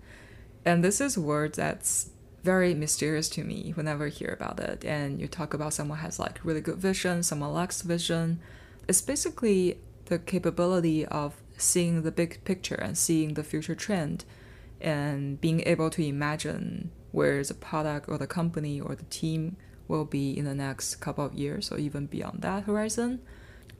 And this is a word that's very mysterious to me whenever I hear about it. And you talk about someone has like really good vision, someone lacks vision. It's basically the capability of seeing the big picture and seeing the future trend and being able to imagine where the product or the company or the team will be in the next couple of years or even beyond that horizon.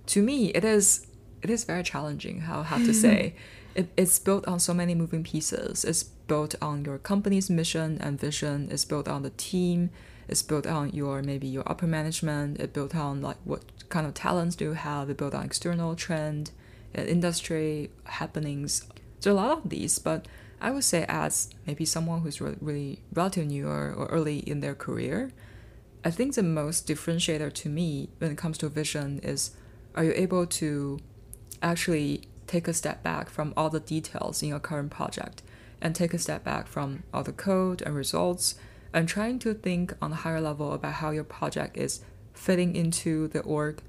To me, it is it is very challenging. How I have to say, it, it's built on so many moving pieces. It's built on your company's mission and vision. It's built on the team. It's built on your maybe your upper management. It built on like what kind of talents do you have. It built on external trend, uh, industry happenings. Are a lot of these, but I would say as maybe someone who's re- really relatively new or, or early in their career, I think the most differentiator to me when it comes to vision is are you able to actually take a step back from all the details in your current project and take a step back from all the code and results and trying to think on a higher level about how your project is fitting into the org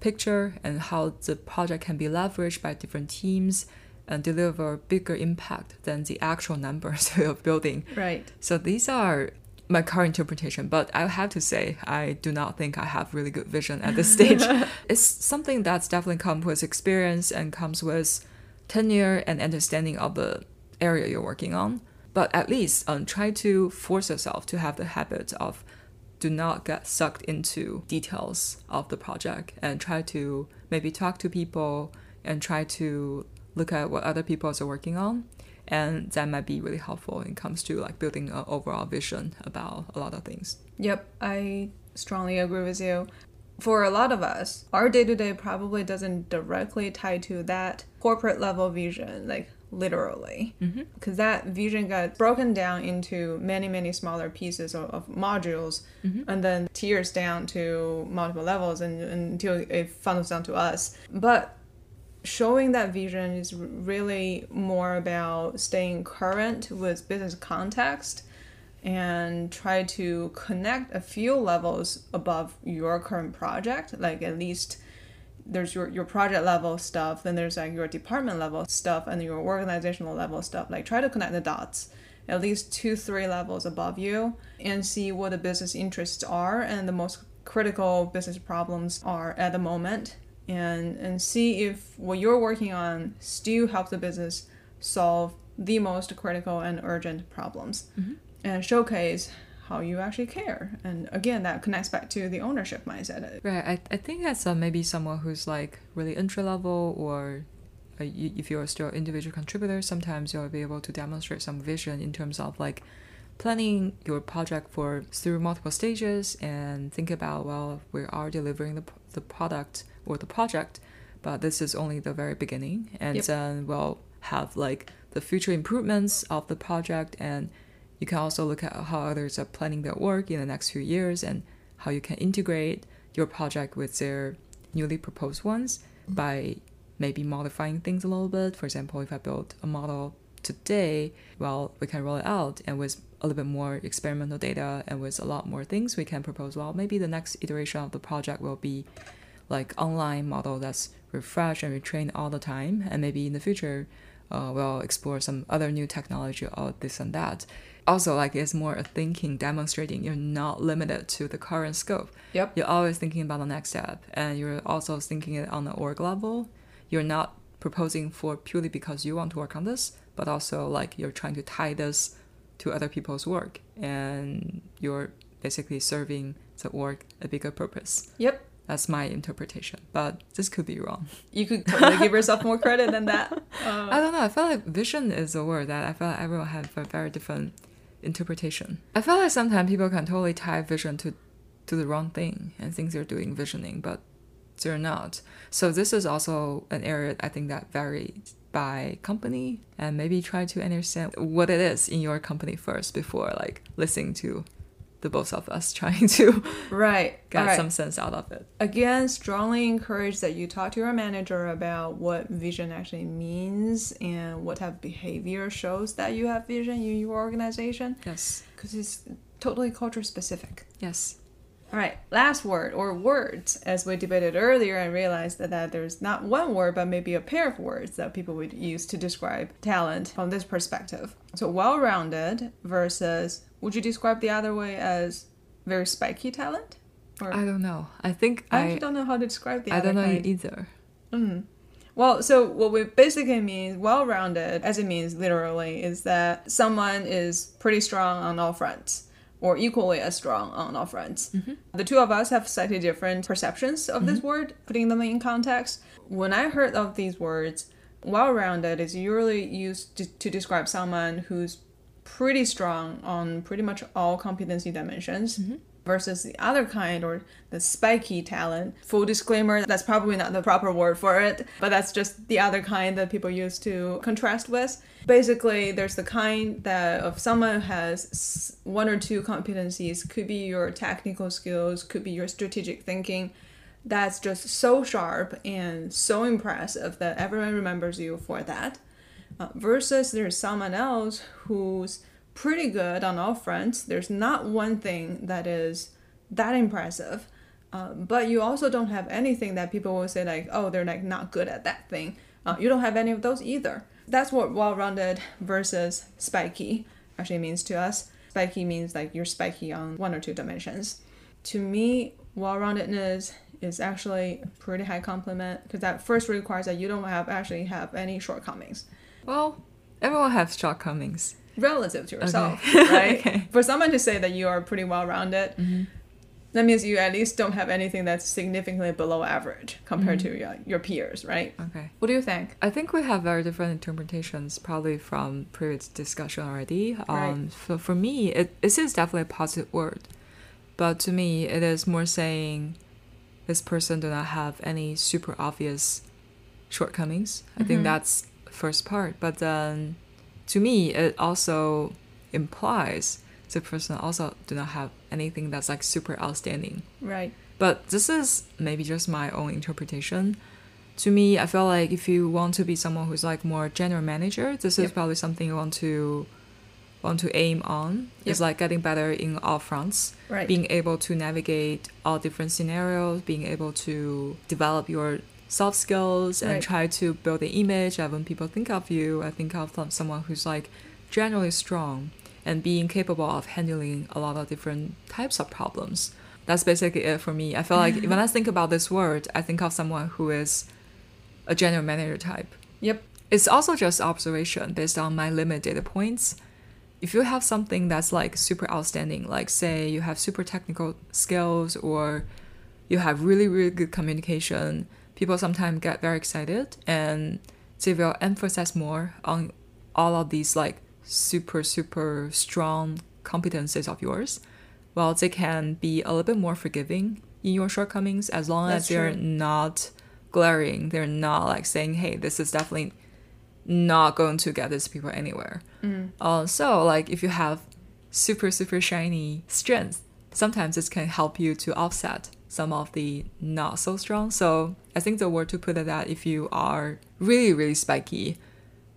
picture and how the project can be leveraged by different teams and deliver bigger impact than the actual numbers you're building right. so these are my current interpretation, but I have to say I do not think I have really good vision at this stage. it's something that's definitely comes with experience and comes with tenure and understanding of the area you're working on. But at least um, try to force yourself to have the habit of do not get sucked into details of the project and try to maybe talk to people and try to look at what other people are working on. And that might be really helpful when it comes to like building an overall vision about a lot of things. Yep, I strongly agree with you. For a lot of us, our day to day probably doesn't directly tie to that corporate level vision, like literally. Mm-hmm. Because that vision got broken down into many, many smaller pieces of, of modules mm-hmm. and then tiers down to multiple levels and, until it funnels down to us. But showing that vision is really more about staying current with business context and try to connect a few levels above your current project like at least there's your, your project level stuff then there's like your department level stuff and your organizational level stuff. Like try to connect the dots at least two three levels above you and see what the business interests are and the most critical business problems are at the moment and and see if what you're working on still helps the business solve the most critical and urgent problems. Mm-hmm. And showcase how you actually care and again that connects back to the ownership mindset Right. I, I think that's uh, maybe someone who's like really entry level or uh, you, if you're still an individual contributor, sometimes you'll be able to demonstrate some vision in terms of like planning your project for through multiple stages and think about well we are delivering the, the product or the project but this is only the very beginning and Yep. then we'll have like the future improvements of the project and you can also look at how others are planning their work in the next few years and how you can integrate your project with their newly proposed ones by maybe modifying things a little bit. For example, if I build a model today, well, we can roll it out and with a little bit more experimental data and with a lot more things, we can propose, well, maybe the next iteration of the project will be like online model that's refreshed and retrained all the time. And maybe in the future, uh, we'll explore some other new technology or this and that. Also, like it's more a thinking, demonstrating you're not limited to the current scope. Yep. You're always thinking about the next step, and you're also thinking it on the org level. You're not proposing for purely because you want to work on this, but also like you're trying to tie this to other people's work, and you're basically serving the org a bigger purpose. yep That's my interpretation, but this could be wrong. you could totally give yourself more credit than that uh, I don't know. I feel like vision is a word that I feel like everyone has a very different interpretation. I feel like sometimes people can totally tie vision to to the wrong thing and think they're doing visioning, but they're not. So this is also an area I think that varies by company and maybe try to understand what it is in your company first before like listening to the both of us trying to right get right. some sense out of it. again strongly encourage that you talk to your manager about what vision actually means and what type of behavior shows that you have vision in your organization Yes. because it's totally culture specific Yes. All right last word or words as we debated earlier I realized that, that there's not one word but maybe a pair of words that people would use to describe talent from this perspective so well-rounded versus would you describe the other way as very spiky talent or I don't know. I think I I actually don't know how to describe the I don't know kind. either. Mm-hmm. Well, so what we basically mean well-rounded, as it means literally, is that someone is pretty strong on all fronts, or equally as strong on all fronts. Mm-hmm. The two of us have slightly different perceptions of this mm-hmm. word, putting them in context. When I heard of these words, well-rounded is usually used to, to describe someone who's pretty strong on pretty much all competency dimensions mm-hmm. Versus the other kind or the spiky talent. Full disclaimer, that's probably not the proper word for it, but that's just the other kind that people use to contrast with. Basically, there's the kind that of someone has one or two competencies, could be your technical skills, could be your strategic thinking, that's just so sharp and so impressive that everyone remembers you for that. Uh, versus there's someone else who's pretty good on all fronts. There's not one thing that is that impressive, uh, but you also don't have anything that people will say like, oh, they're like not good at that thing. Uh, you don't have any of those either. That's what well-rounded versus spiky actually means to us. Spiky means like you're spiky on one or two dimensions. To me, well-roundedness is actually a pretty high compliment because that first requires that you don't have actually have any shortcomings Well, everyone has shortcomings. Relative to yourself, Okay. right? Okay. Mm-hmm. For someone to say that you are pretty well rounded, that means you at least don't have anything that's significantly below average compared Mm-hmm. to your, your peers, right? Okay. What do you think? I think we have very different interpretations, probably from previous discussion already. Right. Um, so for me, it, it is definitely a positive word, but to me, it is more saying this person do not have any super obvious shortcomings. I think that's first part. But then, to me, it also implies the person also do not have anything that's like super outstanding. Right. But this is maybe just my own interpretation. To me, I feel like if you want to be someone who's like more general manager, this is probably something you want to want to aim on. It's Yep. like getting better in all fronts, Right. being able to navigate all different scenarios, being able to develop your soft skills and Right. try to build the image that when people think of you, I think of someone who's like generally strong and being capable of handling a lot of different types of problems. that's basically it for me. I feel like when I think about this word, I think of someone who is a general manager type. Yep. It's also just observation based on my limited data points. If you have something that's like super outstanding, like say you have super technical skills or you have really, really good communication, people sometimes get very excited and they will emphasize more on all of these like super, super strong competencies of yours. Well, they can be a little bit more forgiving in your shortcomings as long That's as they're true. not glaring. They're not like saying, hey, this is definitely not going to get these people anywhere. Mm. Uh, so, like, if you have super, super shiny strengths, sometimes this can help you to offset some of the not so strong. So, I think the word to put it that if you are really, really spiky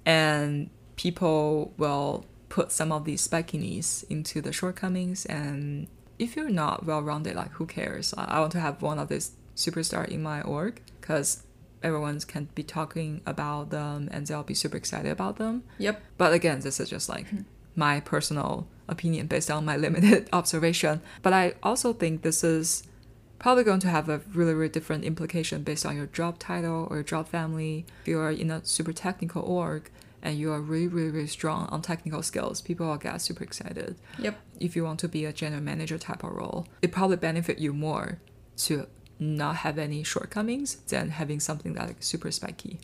and people will put some of these spikiness into the shortcomings and if you're not well rounded like who cares I, want to have one of this superstar in my org because everyone can be talking about them and they'll be super excited about them Yep. but again this is just like my personal opinion based on my limited observation but i also think this is probably going to have a really really different implication based on your job title or your job family if you are in a super technical org and you are really really really strong on technical skills people will get super excited Yep. if you want to be a general manager type of role it probably benefit you more to not have any shortcomings than having something that like super spiky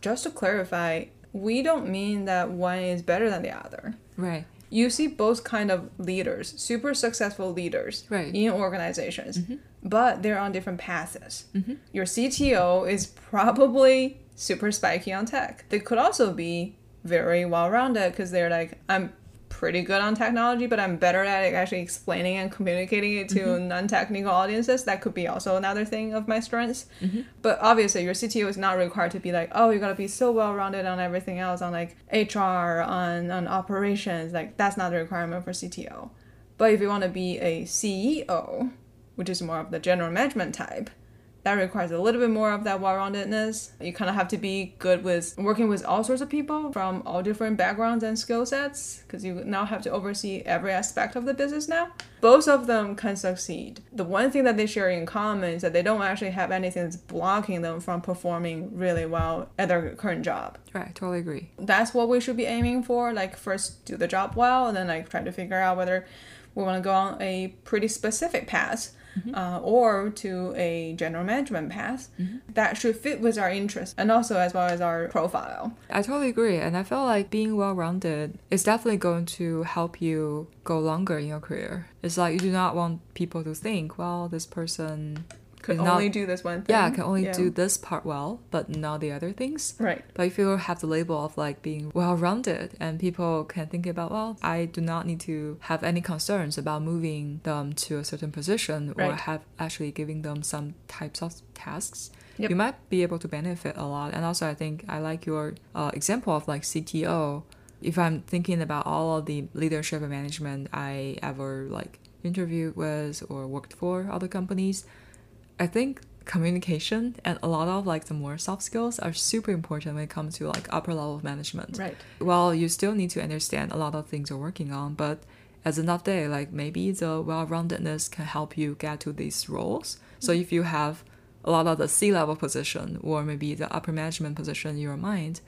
Just to clarify, we don't mean that one is better than the other. right You see both kind of leaders, super successful leaders Right. in organizations, mm-hmm. But they're on different paths. Mhm. Your CTO is probably super spiky on tech. They could also be very well rounded because they're like, I'm pretty good on technology, but I'm better at actually explaining and communicating it to non technical audiences. That could be also another thing of my strengths. But obviously, your CTO is not required to be like, oh, you gotta be so well rounded on everything else, on like HR, on on operations. Like that's not the requirement for CTO. But if you want to be a CEO, which is more of the general management type, that requires a little bit more of that well-roundedness. You kind of have to be good with working with all sorts of people from all different backgrounds and skill sets because you now have to oversee every aspect of the business now. Both of them can succeed. The one thing that they share in common is that they don't actually have anything that's blocking them from performing really well at their current job right totally agree that's what we should be aiming for. Like first do the job well, and then like try to figure out whether we want to go on a pretty specific path. Uh, or to a general management path that should fit with our interests and also as well as our profile. I totally agree. And I feel like being well rounded is definitely going to help you go longer in your career. It's like you do not want people to think, well, this person Could not- only do this one thing. yeah, can only Yeah. do this part well, but not the other things. right. But if you have the label of like being well rounded and people can think about, well, I do not need to have any concerns about moving them to a certain position or have actually giving them some types of tasks. Yep. You might be able to benefit a lot. And also, I think I like your uh, example of like CTO. If I'm thinking about all of the leadership and management I ever like interviewed with or worked for other companies, I think communication and a lot of like the more soft skills are super important when it comes to like upper level of management. Right. Well, you still need to understand a lot of things you're working on, but as end day, like maybe the well-roundedness can help you get to these roles. So mm-hmm. if you have a lot of the C-level position or maybe the upper management position in your mind,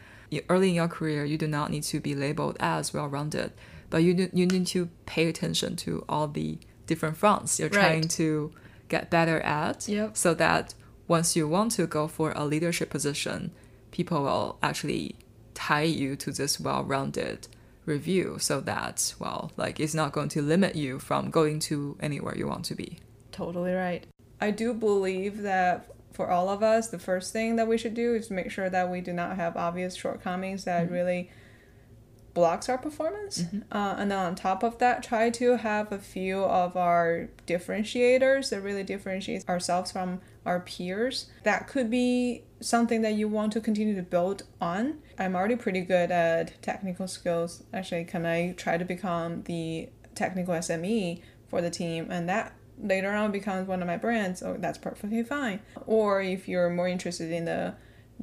early in your career, you do not need to be labeled as well-rounded, but you do, you need to pay attention to all the different fronts you're Right. trying to get better at, Yep. so that once you want to go for a leadership position, people will actually tie you to this well-rounded review so that well like it's not going to limit you from going to anywhere you want to be Totally right. I do believe that for all of us, the first thing that we should do is make sure that we do not have obvious shortcomings that mm-hmm. really blocks our performance. Uh, and then on top of that, try to have a few of our differentiators that really differentiates ourselves from our peers. That could be something that you want to continue to build on. I'm already pretty good at technical skills. Actually, can I try to become the technical SME for the team? And that later on becomes one of my brands. Oh, that's perfectly fine. Or if you're more interested in the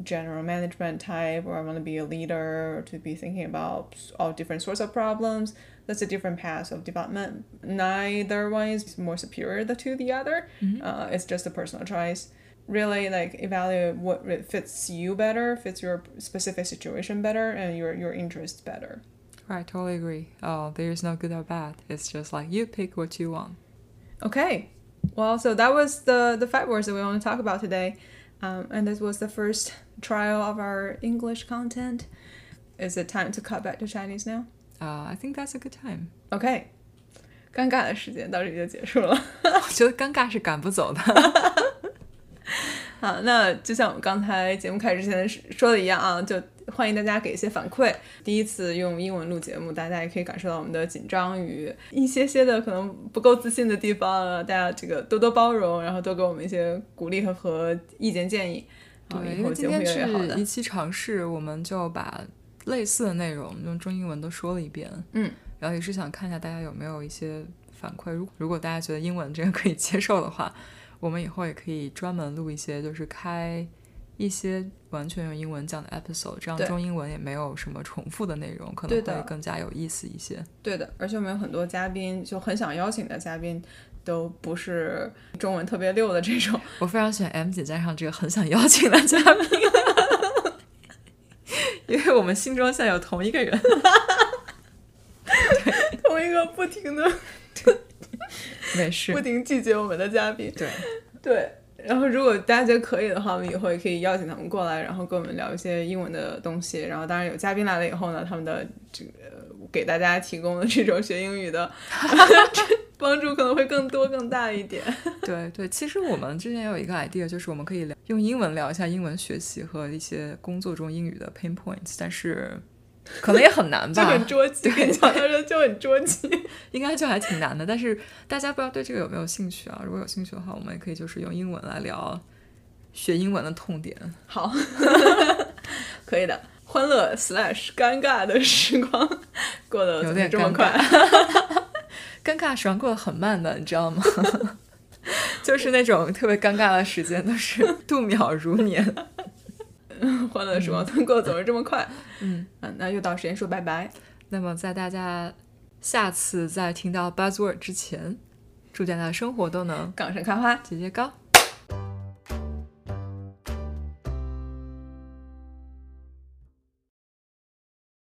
general management type or I want to be a leader or to be thinking about all different sorts of problems. That's a different path of development. Neither one is more superior to the other. Uh, it's just a personal choice. Really, like evaluate what fits you better, fits your specific situation better, and your your interests better. Right, totally agree. Oh, there's no good or bad. It's just like you pick what you want. Okay. Well, so that was the the five words that we want to talk about today, um, and this was the first trial of our English content. Is it time to cut back to Chinese now? Uh, I think that's a good time. OK，尴尬的时间到这里就结束了。我觉得尴尬是赶不走的。好，那就像我们刚才节目开始之前说的一样啊，就欢迎大家给一些反馈。第一次用英文录节目，大家也可以感受到我们的紧张与一些些的可能不够自信的地方啊，大家这个多多包容，然后多给我们一些鼓励和和意见建议。啊，对，因为今天是一。期尝试，我们就把类似的内容用中英文都说了一遍。嗯，然后也是想看一下大家有没有一些反馈。如如果大家觉得英文这个可以接受的话，我们以后也可以专门录一些，就是开一些完全用英文讲的 episode，这样中英文也没有什么重复的内容，可能会更加有意思一些。对的，而且我们有很多嘉宾，就很想邀请的嘉宾，都不是中文特别溜的这种。我非常喜欢 M 姐加上这个很想邀请的嘉宾，因为我们心中现在有同一个人。同一个不停的没事不，停拒绝我们的嘉宾。对，对，然后如果大家觉得可以的话，我们以后也可以邀请他们过来，然后跟我们聊一些英文的东西。然后当然有嘉宾来了以后呢，他们的这个给大家提供的这种学英语的 帮助可能会更多更大一点。对对，其实我们之前有一个 idea，就是我们可以聊用英文聊一下英文学习和一些工作中英语的 pain points，但是可能也很难吧就，很捉急，跟你讲到这就很捉急。应该就还挺难的。但是大家不知道对这个有没有兴趣啊？如果有兴趣的话，我们也可以就是用英文来聊学英文的痛点。好，可以的。欢乐 slash 尴尬的时光过得有点这么尴快，尴尬时光过得很慢的，你知道吗？就是那种特别尴尬的时间，都是度秒如年。欢乐的时光过得总是这么快。嗯，嗯，那又到时间说拜拜。那么在大家下次再听到 buzzword 之前，祝大家生活都能港城开花。节节高。